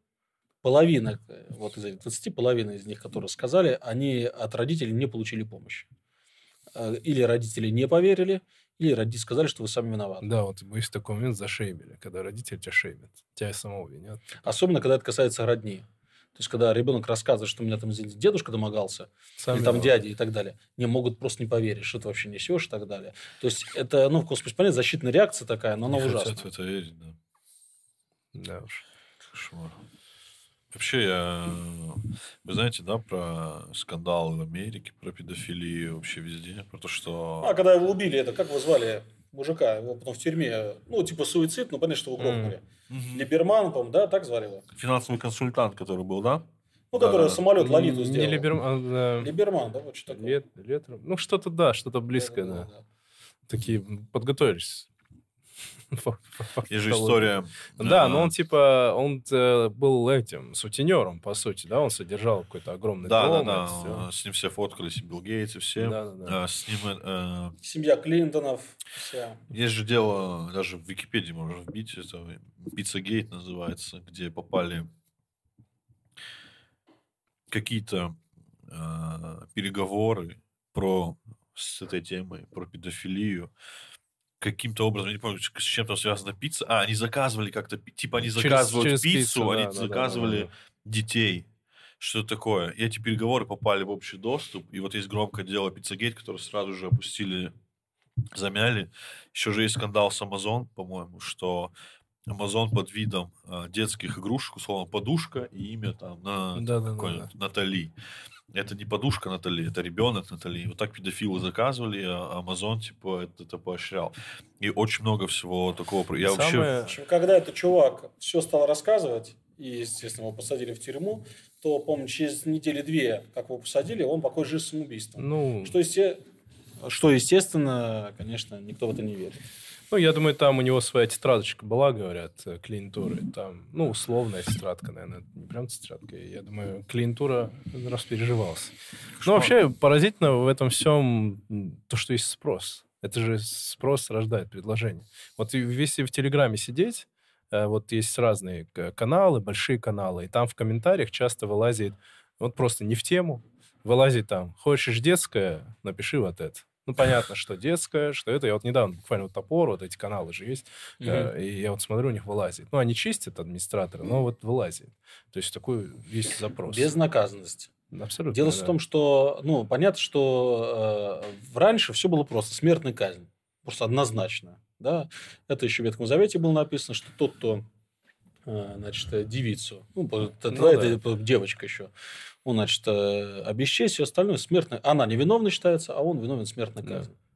половина, вот из этих 20, половина из них, которые сказали, они от родителей не получили помощи. Э, или родители не поверили, или родители сказали, что вы сами виноваты.
Да, вот мы в такой момент зашеймили, когда родители тебя шеймят. Тебя самого винят.
Особенно, когда это касается родни. То есть, когда ребенок рассказывает, что у меня там дедушка домогался, Сам или там дядя и так далее, не могут просто не поверить, что ты вообще несешь и так далее. То есть, это, ну, в космосе, понятно, защитная реакция такая, но она не ужасная.
хотят в это верить, да.
Да уж.
Кошмар. Вообще, я... Вы знаете, да, про скандалы в Америке, про педофилию вообще везде, про то, что...
А, когда его убили, это как его звали? Мужика, его потом в тюрьме, ну, типа суицид, ну, понятно, что его грохнули. Mm. Угу. Либерман, по да, так звали его?
Финансовый консультант, который был, да?
Ну, который да, самолет. Лолиту сделал.
Не Либерман, а,
Либерман, да, вот что такое. Лет,
лет, ну, что-то, да, что-то близкое, да. да. да. Такие, подготовились.
Есть же история.
Да, но он типа, он э, был этим, сутенером, по сути, да, он содержал какой-то огромный
да,
дом.
Да, да, с ним все фоткались, и Билл Гейтс, и все. Да, да, да. С ним... Э,
Семья Клинтонов, вся.
Есть же дело, даже в Википедии можно вбить, это Пицца Гейт называется, где попали какие-то э, переговоры про с этой темой, про педофилию, каким-то образом, я не помню, с чем-то связана пицца. А, они заказывали как-то, типа они заказывают через, через пиццу, пиццу, они да, заказывали да, да, да. детей. Что такое? И эти переговоры попали в общий доступ. И вот есть громкое дело Пиццагейт, которое сразу же опустили, замяли. Еще же есть скандал с Amazon, по-моему, что Amazon под видом э, детских игрушек, условно, подушка и имя там на да, да, да, да. Натали это не подушка Натали, это ребенок Натали. Вот так педофилы заказывали, а Amazon, типа, это, это поощрял. И очень много всего такого. Я Самое...
вообще... Когда этот чувак все стал рассказывать, и, естественно, его посадили в тюрьму, то, помню, через недели-две, как его посадили, он покончил жизнь самоубийством. Ну... Что, есте... что, естественно, конечно, никто в это не верит.
Ну, я думаю, там у него своя тетрадочка была, говорят, э, клиентуры. Там, ну, условная тетрадка, наверное, не прям тетрадка. Я думаю, клиентура распереживался. Ну, вообще, поразительно в этом всем то, что есть спрос. Это же спрос рождает предложение. Вот если в Телеграме сидеть, э, вот есть разные каналы, большие каналы, и там в комментариях часто вылазит, вот просто не в тему, вылазит там, хочешь детское, напиши вот это. Ну, понятно, что детское, что это. Я вот недавно, буквально вот топор, вот эти каналы же есть, mm-hmm. э, и я вот смотрю, у них вылазит. Ну, они чистят, администраторы, но вот вылазит. То есть такой есть запрос.
Безнаказанность.
Абсолютно.
Дело да. в том, что, ну, понятно, что э, раньше все было просто смертная казнь. Просто однозначно. Да? Это еще в Ветхом Завете было написано, что тот, кто э, значит, девицу, ну, ну это, да. девочка еще, он, значит, э, обесчесть, все остальное смертное. Она невиновна считается, а он виновен смертной казни. Да.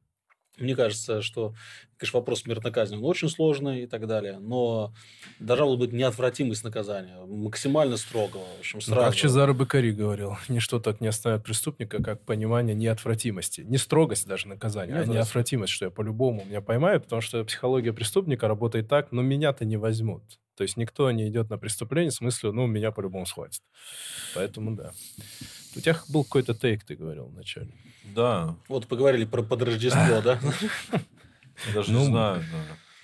Мне кажется, что, конечно, вопрос смертной казни он очень сложный и так далее, но должна быть неотвратимость наказания, максимально строгого. В общем,
сразу. Ну, как Чезаро Бекари говорил, ничто так не оставит преступника, как понимание неотвратимости. Не строгость даже наказания, Нет, а неотвратимость, что я по-любому меня поймают, потому что психология преступника работает так, но меня-то не возьмут. То есть никто не идет на преступление с мыслью, ну, меня по-любому схватят. Поэтому да. У тебя был какой-то тейк, ты говорил вначале.
Да.
Вот поговорили про под Рождество, да?
Я даже не ну, знаю.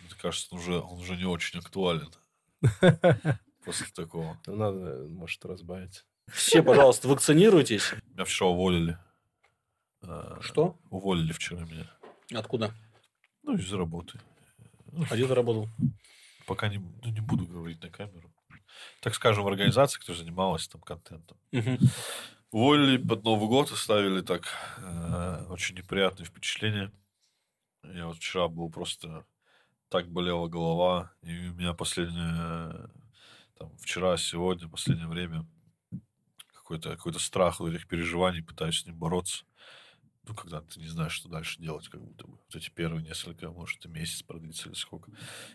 Мне кажется, он уже, он уже не очень актуален. После такого.
Ну, надо, может, разбавить.
Все, пожалуйста, вакцинируйтесь.
Меня вчера уволили.
А, Что?
Уволили вчера меня.
Откуда?
Ну, из работы.
А где ты работал?
пока не, ну, не буду говорить на камеру. Так скажем, в организации, которая занималась там контентом. Угу. Уволили под Новый год, оставили так э, очень неприятные впечатления. Я вот вчера был просто так болела голова, и у меня последнее, там, вчера, сегодня, последнее время какой-то какой страх вот этих переживаний, пытаюсь с ним бороться. ну, когда ты не знаешь, что дальше делать, как будто бы. Вот эти первые несколько, может, и месяц продлится или сколько.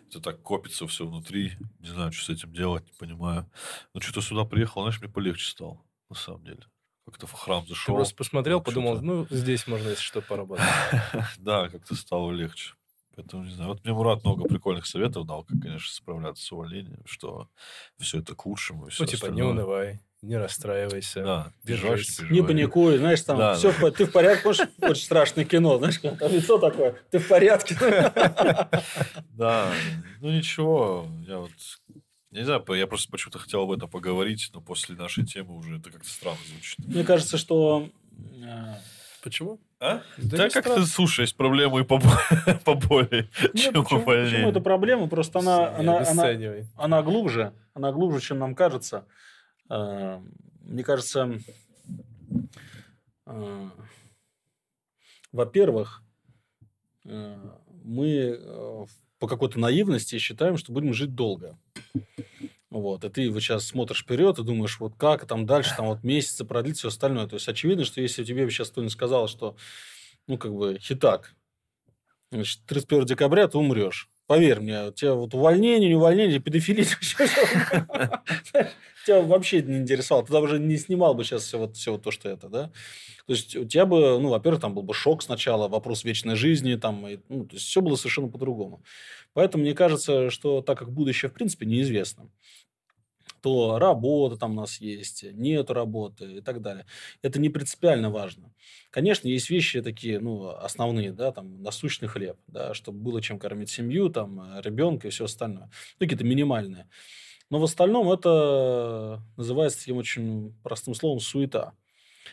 Это так копится все внутри. Не знаю, что с этим делать, не понимаю. Но что-то сюда приехал, знаешь, мне полегче стало, на самом деле. Как-то в храм зашел.
Ты просто посмотрел, ну, подумал, ну, здесь можно, если что, поработать.
Да, как-то стало легче. Поэтому, не знаю, вот мне Мурат много прикольных советов дал, как, конечно, справляться с увольнением, что все это к лучшему.
Ну, типа, не унывай, не расстраивайся.
Да,
держись.
Не, не паникуй, знаешь, там, да, все, да. ты в порядке, может, очень страшное кино, знаешь, там лицо такое, ты в порядке.
Да, ну ничего, я вот не знаю, я просто почему-то хотел об этом поговорить, но после нашей темы уже это как-то странно звучит.
Мне кажется, что
э, Почему?
А? Да, да как ты, слушай, есть проблемы и поболее, чем почему, увольнение.
Почему это проблема? Просто она, она, она, она глубже, она глубже, чем нам кажется. А, мне кажется, а, во-первых, мы по какой-то наивности считаем, что будем жить долго. Вот, и ты вот сейчас смотришь вперед и думаешь, вот как там дальше, там вот месяцы продлить, все остальное. То есть, очевидно, что если тебе сейчас кто-нибудь сказал, что, ну, как бы, хитак, значит, 31 декабря ты умрешь. Поверь мне, у тебя вот увольнение, не увольнение, педофилия, тебя вообще не интересовало. Ты даже не снимал бы сейчас все вот, все вот то, что это, да? То есть, у тебя бы, ну, во-первых, там был бы шок сначала, вопрос вечной жизни, там, и, ну, то есть, все было совершенно по-другому. Поэтому мне кажется, что так как будущее, в принципе, неизвестно, то работа там у нас есть, нет работы и так далее. Это не принципиально важно. Конечно, есть вещи такие, ну, основные, да, там, насущный хлеб, да, чтобы было чем кормить семью, там, ребенка и все остальное. Ну, какие-то минимальные. Но в остальном это называется таким очень простым словом суета.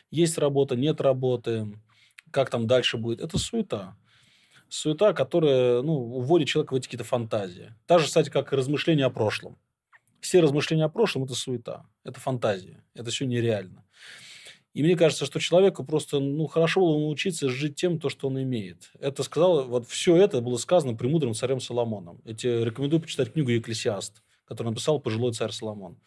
Есть работа, нет работы, как там дальше будет. Это суета. Суета, которая ну, уводит человека в эти какие-то фантазии. Та же, кстати, как и размышления о прошлом все размышления о прошлом – это суета, это фантазия, это все нереально. И мне кажется, что человеку просто ну, хорошо было научиться жить тем, то, что он имеет. Это сказал, вот все это было сказано премудрым царем Соломоном. Я тебе рекомендую почитать книгу «Екклесиаст», которую написал пожилой царь Соломон.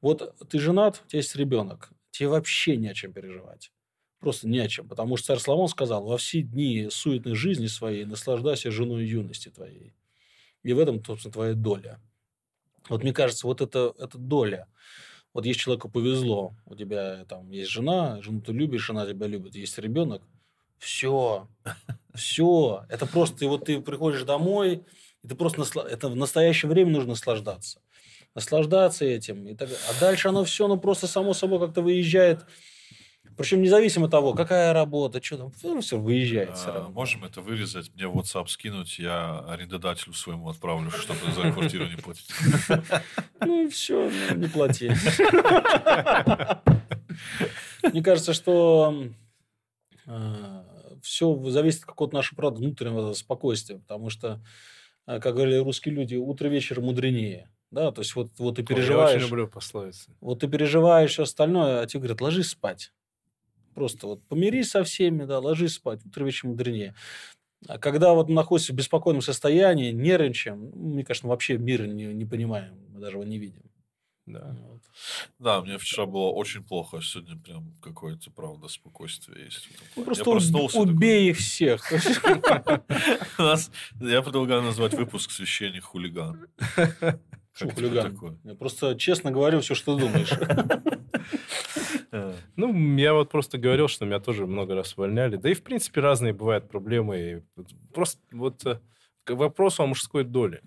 Вот ты женат, у тебя есть ребенок, тебе вообще не о чем переживать. Просто не о чем. Потому что царь Соломон сказал, во все дни суетной жизни своей наслаждайся женой юности твоей. И в этом, собственно, твоя доля. Вот мне кажется, вот это, это доля. Вот если человеку повезло, у тебя там есть жена, жену ты любишь, жена тебя любит, есть ребенок, все, все. Это просто, и вот ты приходишь домой, и ты просто, насла... это в настоящее время нужно наслаждаться. Наслаждаться этим. И так... А дальше оно все, ну просто само собой как-то выезжает причем независимо от того, какая работа, что там, ну, все выезжает а, все равно.
Можем это вырезать, мне в WhatsApp скинуть, я арендодателю своему отправлю, чтобы за квартиру не платить.
Ну и все, ну, не плати. Мне кажется, что а, все зависит от какого-то нашего, правда, внутреннего спокойствия, потому что, как говорили русские люди, утро вечер мудренее. Да, то есть вот, вот ты переживаешь... Я
очень люблю пословицы.
Вот ты переживаешь все остальное, а тебе говорят, ложись спать. Просто вот помирись со всеми, да, ложись спать, утро вечером мудренее. А когда вот находишься в беспокойном состоянии, нервничаем, ну, мне кажется, вообще мира не, не понимаем, мы даже его не видим.
Да. Вот. Да, мне вчера было очень плохо, а сегодня прям какое-то, правда, спокойствие есть.
Ну, просто я проснулся, убей такой... их всех.
Я предлагаю назвать выпуск «Священник хулиган».
Что хулиган? Я просто честно говорю все, что думаешь.
Ну, я вот просто говорил, что меня тоже много раз увольняли. Да и, в принципе, разные бывают проблемы. Просто вот э, к вопросу о мужской доле.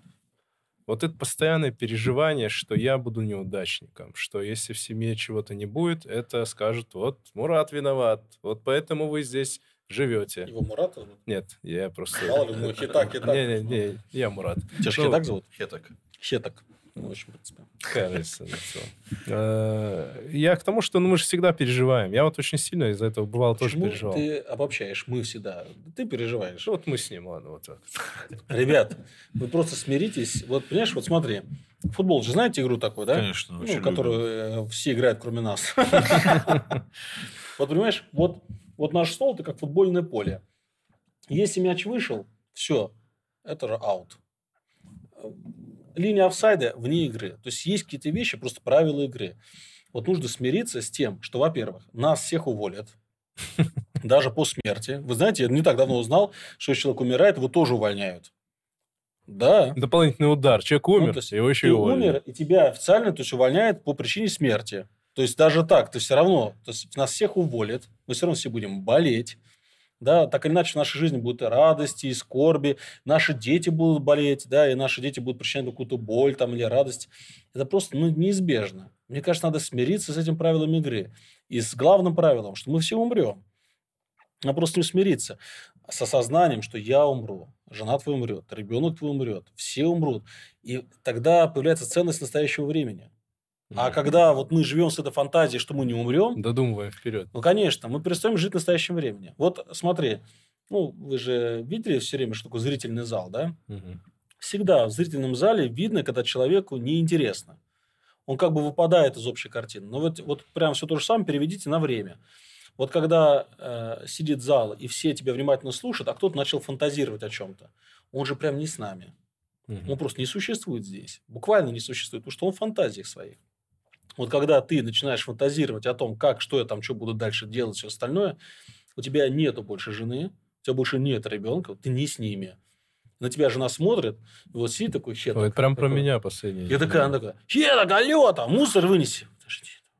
Вот это постоянное переживание, что я буду неудачником, что если в семье чего-то не будет, это скажут, вот Мурат виноват, вот поэтому вы здесь живете.
Его Мурат зовут?
Нет, я просто...
Мало ли, ну, Хитак, Хитак.
Не-не-не, я Мурат.
Тебя же Хитак зовут?
Хетак.
Хетак. Ну, в общем, в принципе.
Кажется, э, Я к тому, что ну, мы же всегда переживаем. Я вот очень сильно из-за этого бывал тоже переживал.
ты обобщаешь? Мы всегда. Ты переживаешь.
Вот мы с ним, ладно, вот так.
Ребят, вы просто смиритесь. Вот, понимаешь, вот смотри. Футбол же знаете игру такую, да?
Конечно.
Ну, которую э, все играют, кроме нас. Вот, понимаешь, вот, вот наш стол – это как футбольное поле. Если мяч вышел, все, это же аут линия офсайда вне игры. То есть есть какие-то вещи, просто правила игры. Вот нужно смириться с тем, что, во-первых, нас всех уволят. даже по смерти. Вы знаете, я не так давно узнал, что если человек умирает, его тоже увольняют. Да.
Дополнительный удар. Человек умер, ну, его еще
и умер, и тебя официально то есть, увольняют по причине смерти. То есть даже так, то все равно, то есть нас всех уволят, мы все равно все будем болеть. Да, так или иначе в нашей жизни будут и радости, и скорби, наши дети будут болеть, да, и наши дети будут причинять какую-то боль там, или радость. Это просто ну, неизбежно. Мне кажется, надо смириться с этим правилом игры. И с главным правилом, что мы все умрем. А просто не смириться с осознанием, что я умру, жена твоя умрет, ребенок твой умрет, все умрут. И тогда появляется ценность настоящего времени. А когда вот мы живем с этой фантазией, что мы не умрем...
Додумываем вперед.
Ну, конечно, мы перестаем жить в настоящем времени. Вот смотри, ну, вы же видели все время, что такое зрительный зал, да? Угу. Всегда в зрительном зале видно, когда человеку неинтересно. Он как бы выпадает из общей картины. Но вот, вот прям все то же самое переведите на время. Вот когда э, сидит зал, и все тебя внимательно слушают, а кто-то начал фантазировать о чем-то, он же прям не с нами. Угу. Он просто не существует здесь. Буквально не существует, потому что он в фантазиях своих. Вот когда ты начинаешь фантазировать о том, как, что я там, что буду дальше делать, все остальное, у тебя нету больше жены, у тебя больше нет ребенка, ты не с ними. На тебя жена смотрит, и вот сидит такой хет.
Это прям такой. про меня последний.
Я такая, она такая, хеток, алло, там, мусор вынеси.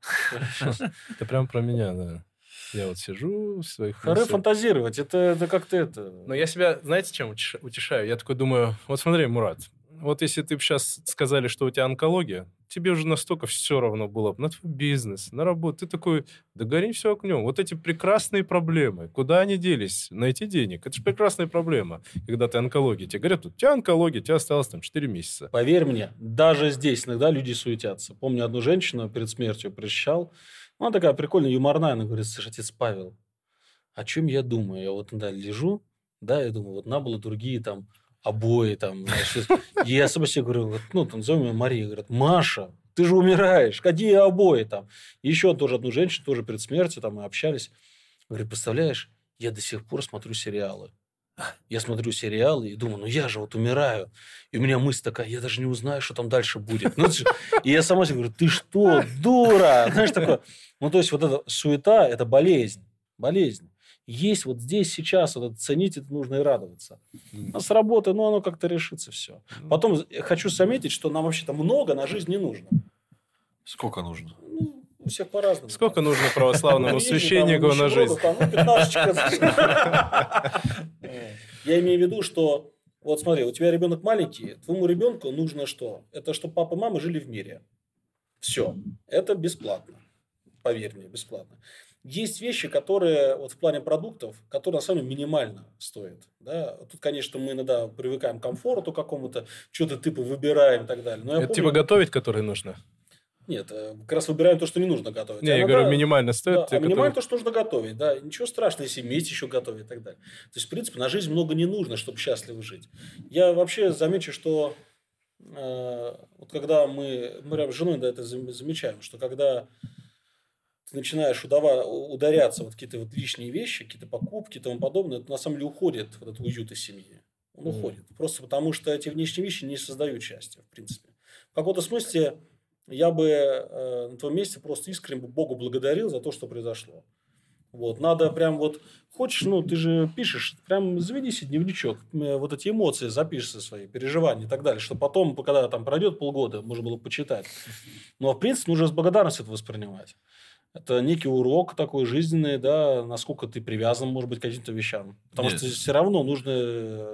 Это прям про меня, да. Я вот сижу в своих
Хоры фантазировать, это, это как-то это...
Но я себя, знаете, чем утешаю? Я такой думаю, вот смотри, Мурат, вот если ты сейчас сказали, что у тебя онкология, тебе уже настолько все равно было на твой бизнес, на работу. Ты такой, да гори все окнем. Вот эти прекрасные проблемы, куда они делись? Найти денег. Это же прекрасная проблема, когда ты онкология. Тебе говорят, у тебя онкология, тебе осталось там 4 месяца.
Поверь мне, даже здесь иногда люди суетятся. Помню одну женщину перед смертью прощал. Она такая прикольная, юморная. Она говорит, слушай, отец Павел, о чем я думаю? Я вот иногда лежу, да, я думаю, вот на было другие там обои там. Значит, я сама себе говорю, ну, там, назовем ее Мария, говорит, Маша, ты же умираешь, какие обои там. еще тоже одну женщину, тоже перед смертью, там мы общались. Говорит, представляешь, я до сих пор смотрю сериалы. Я смотрю сериалы и думаю, ну я же вот умираю. И у меня мысль такая, я даже не узнаю, что там дальше будет. Ну, и я сама себе говорю, ты что, дура? Знаешь, такое. Ну, то есть, вот эта суета – это болезнь. Болезнь есть вот здесь, сейчас, вот это, ценить это нужно и радоваться. А с работы, ну, оно как-то решится все. Потом хочу заметить, что нам вообще-то много на жизнь не нужно.
Сколько нужно?
Ну, у всех по-разному.
Сколько нужно православному священнику на жизнь?
Я имею в виду, что вот смотри, у тебя ребенок маленький, твоему ребенку нужно что? Это чтобы папа и мама жили в мире. Все. Это бесплатно. Поверь мне, бесплатно. Есть вещи, которые вот в плане продуктов, которые на самом деле минимально стоят. Да? Тут, конечно, мы иногда привыкаем к комфорту какому-то, что-то типа выбираем и так далее.
Но Это помню... типа готовить, которые нужно?
Нет, э, как раз выбираем то, что не нужно готовить.
Не, а я иногда... говорю, минимально стоит.
Да, а минимально которые... то, что нужно готовить. Да, ничего страшного, если вместе еще готовить и так далее. То есть, в принципе, на жизнь много не нужно, чтобы счастливо жить. Я вообще замечу, что э, вот когда мы, мы прям с женой да, это замечаем, что когда ты начинаешь удава, ударяться вот какие-то вот лишние вещи, какие-то покупки и тому подобное, это на самом деле уходит вот этот уют из семьи. Он mm. уходит. Просто потому, что эти внешние вещи не создают счастья, в принципе. В каком-то смысле я бы э, на твоем месте просто искренне Богу благодарил за то, что произошло. Вот, надо прям вот, хочешь, ну, ты же пишешь, прям заведи себе дневничок, э, вот эти эмоции запиши свои, переживания и так далее, что потом, когда там пройдет полгода, можно было почитать. Но, в принципе, нужно с благодарностью это воспринимать. Это некий урок такой жизненный, да, насколько ты привязан, может быть, к каким-то вещам. Потому Нет. что все равно нужно...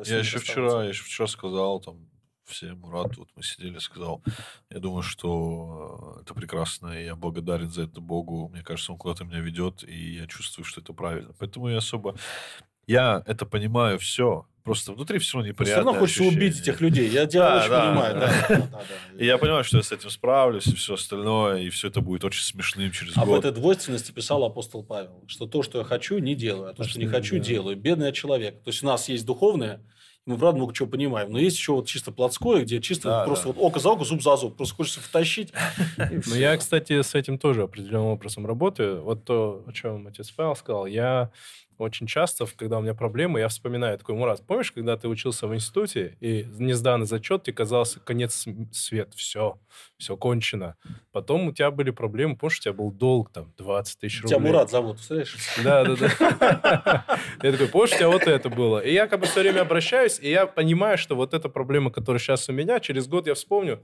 Я еще вчера, я еще вчера сказал, там, всем Мурат, вот мы сидели, сказал, я думаю, что это прекрасно, и я благодарен за это Богу. Мне кажется, он куда-то меня ведет, и я чувствую, что это правильно. Поэтому я особо... Я это понимаю все, Просто внутри все равно неприятно. Все равно
хочется ощущение. убить этих людей. Я тебя да, очень да, понимаю. Да. Да. Да,
И я понимаю, что я с этим справлюсь, и все остальное, и все это будет очень смешным через а год.
А в этой двойственности писал апостол Павел, что то, что я хочу, не делаю, а то, что не хочу, делаю. Бедный я человек. То есть у нас есть духовное, мы, правда, много чего понимаем. Но есть еще вот чисто плотское, где чисто да, просто да. вот око за око, зуб за зуб. Просто хочется втащить.
Ну, я, кстати, с этим тоже определенным образом работаю. Вот то, о чем отец Павел сказал, я очень часто, когда у меня проблемы, я вспоминаю такой, Мурат, помнишь, когда ты учился в институте, и не сданный зачет, тебе казался конец свет, все, все кончено. Потом у тебя были проблемы, помнишь, у тебя был долг, там, 20 тысяч рублей.
Тебя Мурат зовут, слышишь?
Да, да, да. Я такой, помнишь, у тебя вот это было. И я как бы все время обращаюсь, и я понимаю, что вот эта проблема, которая сейчас у меня, через год я вспомню,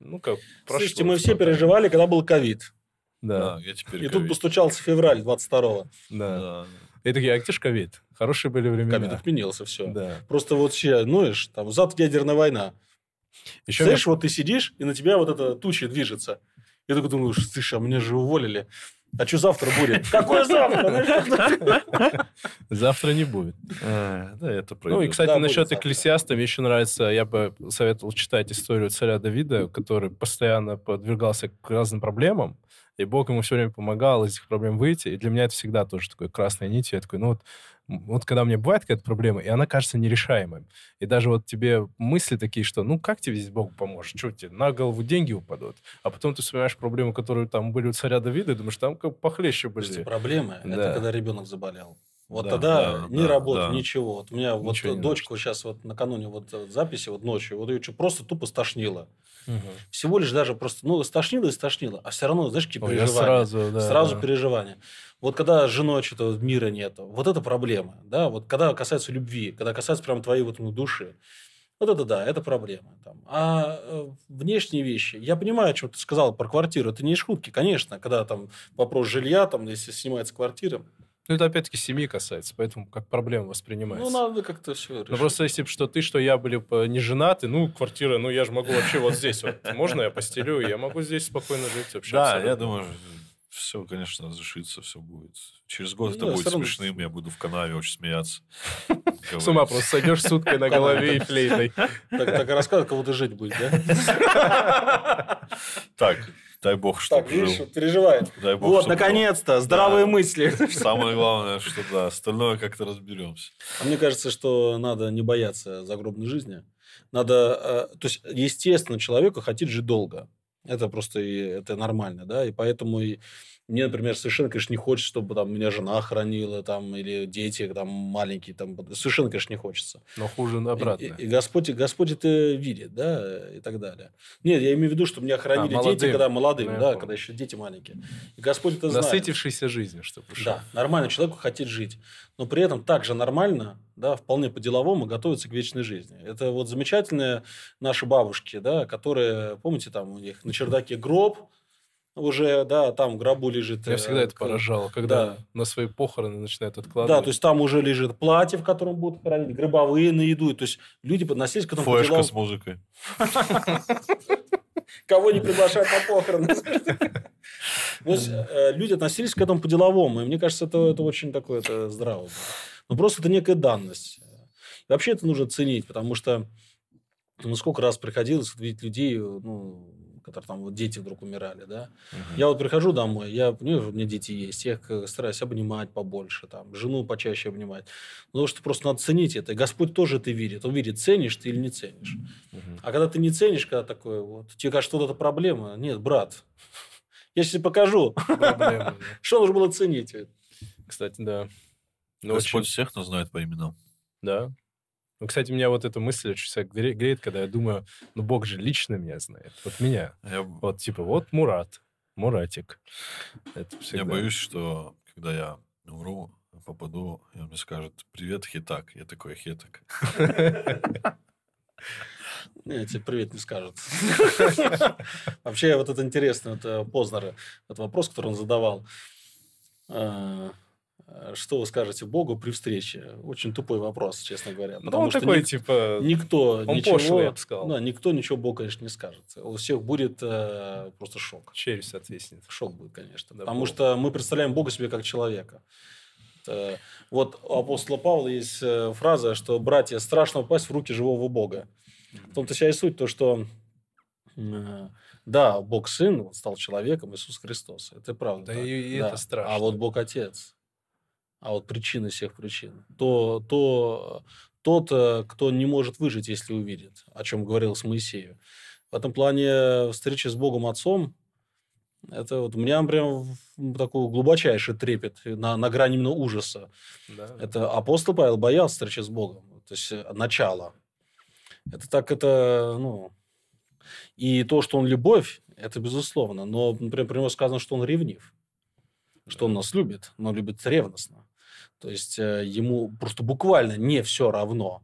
ну как,
Слушайте, мы все переживали, когда был ковид.
Да.
Да, я теперь
И
ковид.
тут постучался февраль 22-го.
Да.
Да.
И такие, а где ж ковид? Хорошие были времена.
Ковид отменился, все.
Да.
Просто вот сейчас, ноешь, там, завтра ядерная война.
Еще
Знаешь, вот ты сидишь, и на тебя вот эта туча движется. Я такой думаю, слышь, а меня же уволили. А что завтра будет? Какое завтра?
завтра не будет.
Э, Да, это
Ну и,
пройдет.
кстати, насчет экклесиаста, мне еще нравится, я бы советовал читать историю царя Давида, который постоянно подвергался к разным проблемам, и Бог ему все время помогал из этих проблем выйти. И для меня это всегда тоже такой красной нитью. Я такой, ну вот, вот когда у меня бывает какая-то проблема, и она кажется нерешаемой, и даже вот тебе мысли такие, что ну как тебе здесь Бог поможет? Что тебе, на голову деньги упадут? А потом ты вспоминаешь проблемы, которые там были у царя Давида, и думаешь, там как похлеще
Слушайте,
были.
проблемы – это
Да.
когда ребенок заболел. Вот
Да,
тогда
да,
ни
да,
работы,
да.
ничего. Вот у меня вот
Ничего не
дочка сейчас вот накануне вот э, записи, вот ночью, вот ее чё, просто тупо стошнило.
Мгм.
Всего лишь даже просто, ну, стошнило и стошнило, а все равно, знаешь, какие
Ой,
переживания.
сразу, да,
Сразу
да.
переживания. Вот когда женой что-то мира нету, вот это проблема, да, вот когда касается любви, когда касается прям твоей вот ну, души, вот это да, это проблема. Там. А э, внешние вещи, я понимаю, что ты сказал про квартиру, это не шутки, конечно, когда там вопрос жилья, там, если снимается квартира,
Ну, это опять-таки семьи касается, поэтому как проблема воспринимается.
ну, надо как-то все
Ну, просто если бы что ты, что я были бы не женаты, ну, квартира, ну, я же могу вообще вот здесь вот. Можно я постелю? Я могу здесь спокойно жить вообще.
Да,
абсолютно.
я думаю, все, конечно, разрешится, все будет. Через год
Ну,
это будет
равно-
смешным, я буду в канаве очень смеяться.
С ума просто сойдешь с уткой на голове и флейтой.
Так, рассказывай, кого ты жить будет, да?
Так, дай бог, чтобы
Так, видишь,
жил.
переживает.
Дай бог,
Вот, наконец-то, здравые
Да.
мысли.
Самое главное, что да, остальное как-то разберемся.
А мне кажется, что надо не бояться загробной жизни. Надо, э, то есть, естественно, человеку хотеть жить долго. Это просто и, это нормально, да, и поэтому и мне, например, совершенно, конечно, не хочется, чтобы там меня жена хоронила, там, или дети там маленькие, там, совершенно, конечно, не хочется.
Но хуже обратно.
И, и Господь, Господь это видит, да, и так далее. Нет, я имею в виду, что меня хоронили дети,
А, молодым.
когда молодым,
Ну,
да,
понял.
когда еще дети маленькие. И Господь это знает.
Насытившийся жизнью, что пришел.
Да, нормально человеку хотеть жить. Но при этом также нормально, да, вполне по-деловому готовиться к вечной жизни. Это вот замечательные наши бабушки, да, которые, помните, там у них на чердаке гроб уже, да, там в гробу лежит...
Я
э,
всегда это поражало, когда
Да.
на свои похороны начинают откладывать.
Да, то есть там уже лежит платье, в котором будут хоронить, гробовые на еду. То есть люди подносились к этому по
Флешка
делам.
с музыкой.
Кого не приглашают на похороны. То есть, э, люди относились к этому по-деловому. И мне кажется, это, это очень такое это здраво. Но просто это некая данность. И вообще это нужно ценить, потому что ну, сколько раз приходилось видеть людей, ну, которые там вот дети вдруг умирали, да. Я вот прихожу домой, я понимаю, у меня дети есть, я их э, стараюсь обнимать побольше, там, жену почаще обнимать. Потому что просто надо ценить это. И Господь тоже это видит. Он видит, ценишь ты или не ценишь.
Мгм.
А когда ты не ценишь, когда такое вот, тебе кажется, что это проблема. Нет, брат, я сейчас покажу, что нужно было ценить.
Кстати, да. Ну,
Господь всех нас знает по именам.
Да. Ну, кстати, меня вот эта мысль очень всегда гре- греет, когда я думаю, ну, Бог же лично меня знает. Вот меня.
Я,
Вот, типа, вот Мурат. Муратик. Это всегда.
я боюсь, что когда я умру, попаду, и он мне скажет, привет, Хитак. Я такой, Хитак.
Не, тебе привет не скажут. Вообще, вот это интересно, это Познера, этот вопрос, который он задавал. А, Что вы скажете Богу при встрече? Очень тупой вопрос, честно говоря.
Ну,
Потому
он
что
такой,
ник-
типа...
никто
он
ничего...
пошлый, я бы сказал.
Да, никто ничего Богу, конечно, не скажет. У всех будет э, просто шок.
Челюсть отвиснет.
Шок будет, конечно.
Да,
потому
Бог.
что мы представляем Бога себе как человека. Это- Вот у апостола Павла есть э, фраза, что, братья, страшно попасть в руки живого Бога. В том-то вся и суть, то, что э, да, Бог Сын стал человеком, Иисус Христос. Это правда.
Да и- и это страшно.
А вот Бог Отец, а вот причины всех причин, то, то тот, э, кто не может выжить, если увидит, о чем говорилось Моисею. В этом плане встреча с Богом Отцом Это вот у меня прям такой глубочайший трепет на, на грани именно ужаса. Да. Это апостол Павел боялся встречи с Богом. То есть э, начало. Это так, это, ну... И то, что он любовь, это безусловно. Но, например, про него сказано, что он ревнив. Что он нас любит, но любит ревностно. То есть э, ему просто буквально не все равно.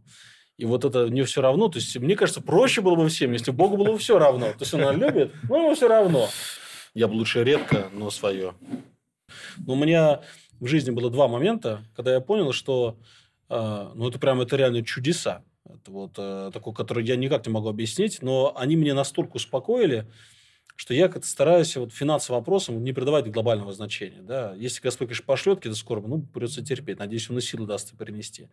И вот это не все равно. То есть, мне кажется, проще было бы всем, если Богу было бы все равно. То есть, он любит, но ему все равно. Я бы лучше редко, но свое. Но у меня в жизни было два момента, когда я понял, что э, ну, это прям это реально чудеса. Это вот э, такое, которое я никак не могу объяснить, но они меня настолько успокоили, что я как-то стараюсь вот финансовым вопросам не придавать глобального значения. Да? Если Господь, конечно, пошлет какие-то скорбы, ну, придется терпеть. Надеюсь, Он и силы даст принести.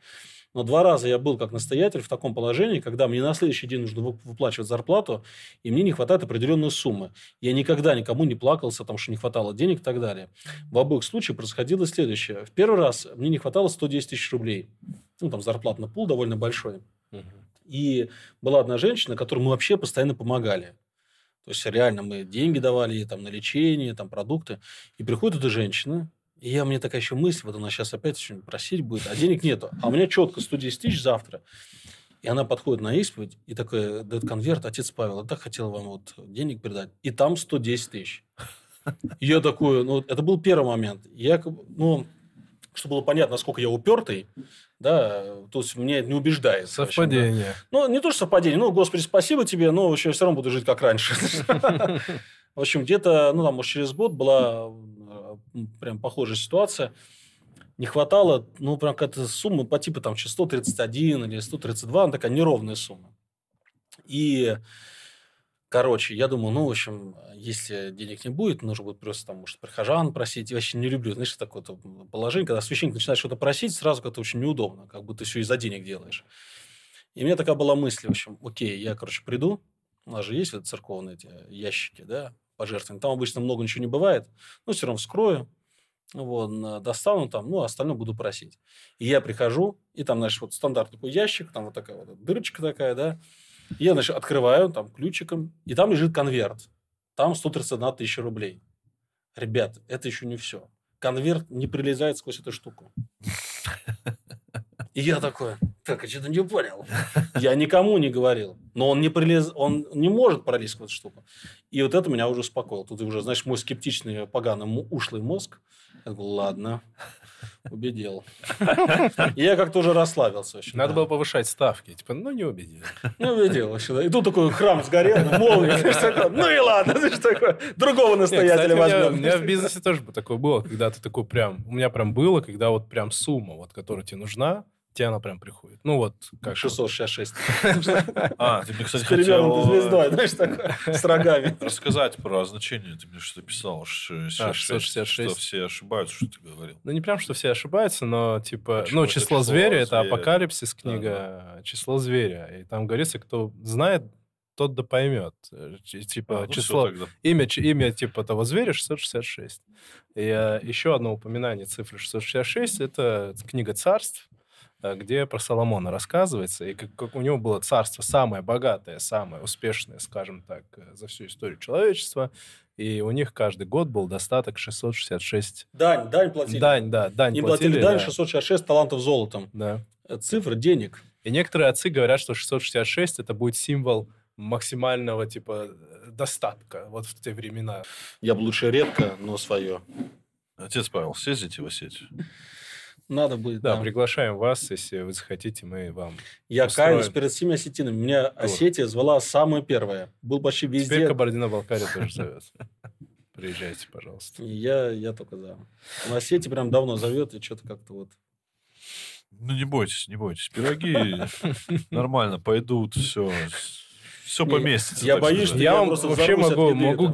Но два раза я был как настоятель в таком положении, когда мне на следующий день нужно выплачивать зарплату, и мне не хватает определенной суммы. Я никогда никому не плакался, потому что не хватало денег и так далее. В обоих случаях происходило следующее. В первый раз мне не хватало 110 тысяч рублей. Ну, там зарплатный пул довольно большой. И была одна женщина, которой мы вообще постоянно помогали. То есть реально мы деньги давали там, на лечение, там, продукты. И приходит эта женщина, и я, мне такая еще мысль, вот она сейчас опять что-нибудь просить будет, а денег нету. А у меня четко 110 тысяч завтра. И она подходит на исповедь и такая дает конверт, отец Павел, я так хотел вам вот денег передать. И там 110 тысяч. Я такой, ну, это был первый момент. Я, ну, чтобы было понятно, насколько я упертый, да, то есть мне это не убеждает.
Совпадение.
Общем, да. Ну, не то, что совпадение, ну, Господи, спасибо тебе, но еще все равно буду жить как раньше. В общем, где-то, ну, там, может, через год была э, прям похожая ситуация. Не хватало, ну, прям какая-то сумма по типу там 131 или 132, она такая неровная сумма. И Короче, я думаю, ну, в общем, если денег не будет, нужно будет просто там, может, прихожан просить. Я вообще не люблю, знаешь, такое положение, когда священник начинает что-то просить, сразу как-то очень неудобно, как будто все из-за денег делаешь. И у меня такая была мысль, в общем, окей, я, короче, приду, у нас же есть вот церковные эти ящики, да, пожертвования. Там обычно много ничего не бывает, но все равно вскрою, вот, достану там, ну, остальное буду просить. И я прихожу, и там, знаешь, вот стандартный такой ящик, там вот такая вот дырочка такая, да, я, значит, открываю там ключиком, и там лежит конверт. Там 131 тысяча рублей. Ребят, это еще не все. Конверт не прилезает сквозь эту штуку. И я такой, так, я что-то не понял. Я никому не говорил. Но он не, прилез, он не может пролезть в эту штуку. И вот это меня уже успокоило. Тут уже, знаешь, мой скептичный, поганый, ушлый мозг. Я говорю, ладно, Убедил. Я как-то уже расслабился. Вообще,
Надо да. было повышать ставки. Типа, ну, не убедил.
Не убедил. Вообще, да. И тут такой храм сгорел, молния. Ну и ладно, знаешь, такое. Другого настоятеля возьмем.
У меня в бизнесе тоже такое было, когда ты такой прям... У меня прям было, когда вот прям сумма, вот, которая тебе нужна, тебе она прям приходит. Ну вот,
как 666.
А, ты мне, кстати,
С хотел... звездой, знаешь, такое, с рогами.
Рассказать про значение. Ты мне что-то писал, 666, что все ошибаются, что ты говорил.
Ну, не прям, что все ошибаются, но, типа, ну, число зверя, это апокалипсис книга, число зверя. И там говорится, кто знает, тот да поймет. Типа, а, ну число, имя, имя типа того зверя 666. И uh, еще одно упоминание цифры 666 — это книга царств, Э, где про Соломона рассказывается, и как, как у него было царство самое богатое, самое успешное, скажем так, э, за всю историю человечества, и у них каждый год был достаток 666...
Дань, дань платили.
Дань, да, дань
Им платили. дань да. 666 талантов золотом.
Да.
Э, цифры, денег.
И некоторые отцы говорят, что 666 это будет символ максимального типа достатка вот в те времена.
Я бы лучше редко, но свое.
Отец Павел, съездите в Осетию.
Надо будет.
Да, да, приглашаем вас, если вы захотите, мы вам
Я устроим. каюсь перед всеми осетинами. Меня Тур. Осетия звала самая первая. Был почти везде.
Теперь Кабардино-Балкария тоже зовет. Приезжайте, пожалуйста.
Я, я только за. На Осетия прям давно зовет, и что-то как-то вот...
Ну, не бойтесь, не бойтесь. Пироги нормально пойдут, все все поместится.
Я боюсь, что
я вам вообще могу, могу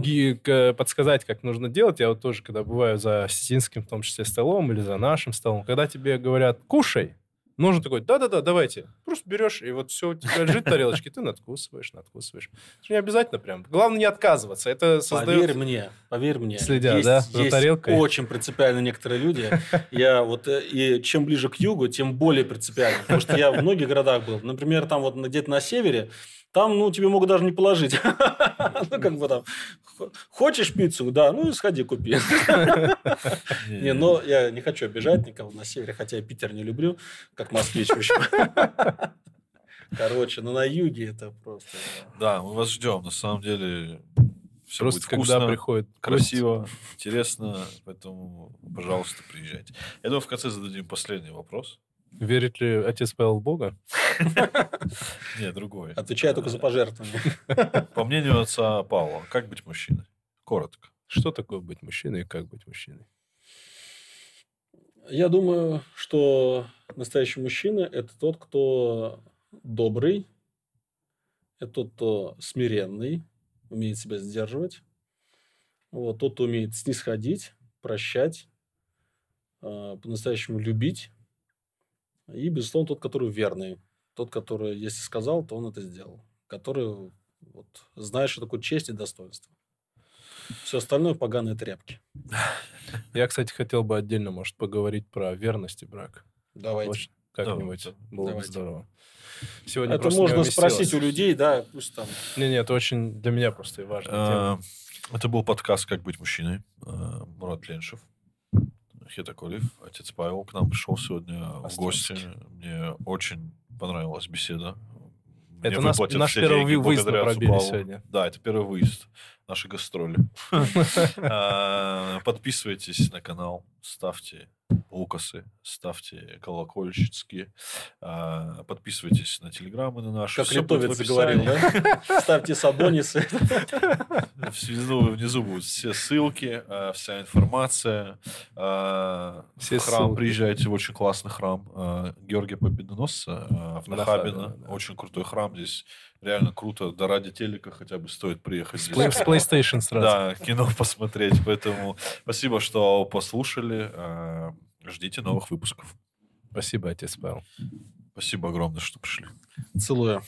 подсказать, как нужно делать. Я вот тоже, когда бываю за осетинским, в том числе, столом или за нашим столом, когда тебе говорят «кушай», нужно такой «да-да-да, давайте». Просто берешь, и вот все у тебя лежит тарелочки, ты надкусываешь, надкусываешь. Это не обязательно прям. Главное не отказываться. Это создает...
Поверь мне, поверь мне.
Следя, есть, да, за
есть тарелкой. очень принципиально некоторые люди. Я вот, э, и чем ближе к югу, тем более принципиально. Потому что я в многих городах был. Например, там вот где-то на севере, Там, ну, тебе могут даже не положить. Ну, как бы там, хочешь пиццу? Да, ну, сходи, купи. Не, но я не хочу обижать никого на севере, хотя я Питер не люблю, как москвич, в общем. Короче, ну, на юге это просто...
Да, мы вас ждем, на самом деле.
Все Просто будет вкусно, когда приходит
красиво, интересно, поэтому, пожалуйста, приезжайте. Я думаю, в конце зададим последний вопрос.
Верит ли отец Павел в Бога?
Нет, другой.
Отвечаю только за пожертвования.
По мнению отца Павла, как быть мужчиной? Коротко.
Что такое быть мужчиной и как быть мужчиной?
Я думаю, что настоящий мужчина – это тот, кто добрый, это тот, кто смиренный, умеет себя сдерживать. Вот, тот, кто умеет снисходить, прощать, э, по-настоящему любить и, безусловно, тот, который верный. Тот, который, если сказал, то он это сделал. Который вот, знает, что такое честь и достоинство. Все остальное поганые тряпки.
Я, кстати, хотел бы отдельно, может, поговорить про верность и брак.
Давайте.
Как-нибудь да, было
давайте.
бы здорово.
Сегодня это можно спросить у людей, да, пусть там.
Не, не, это очень для меня просто важно. А,
это был подкаст «Как быть мужчиной». А, Мурат Леншев. Хитакулев, отец Павел, к нам пришел сегодня в гости. Мне очень понравилась беседа.
Мне это наш, наш первый выезд мы пробили сегодня.
Да, это первый выезд. Наши гастроли. А, подписывайтесь на канал, ставьте лукасы, ставьте колокольчики, а, подписывайтесь на телеграммы на наши.
Как литовец заговорил, да? Ставьте сабонисы.
Внизу, внизу будут все ссылки, а, вся информация. А, все в храм ссылки. приезжайте, в очень классный храм Георгия Победоносца в Нахабино. Очень крутой храм здесь реально круто. Да ради телека хотя бы стоит приехать. С,
здесь. с PlayStation сразу.
Да, кино посмотреть. Поэтому спасибо, что послушали. Ждите новых выпусков.
Спасибо, отец Павел.
Спасибо огромное, что пришли.
Целую.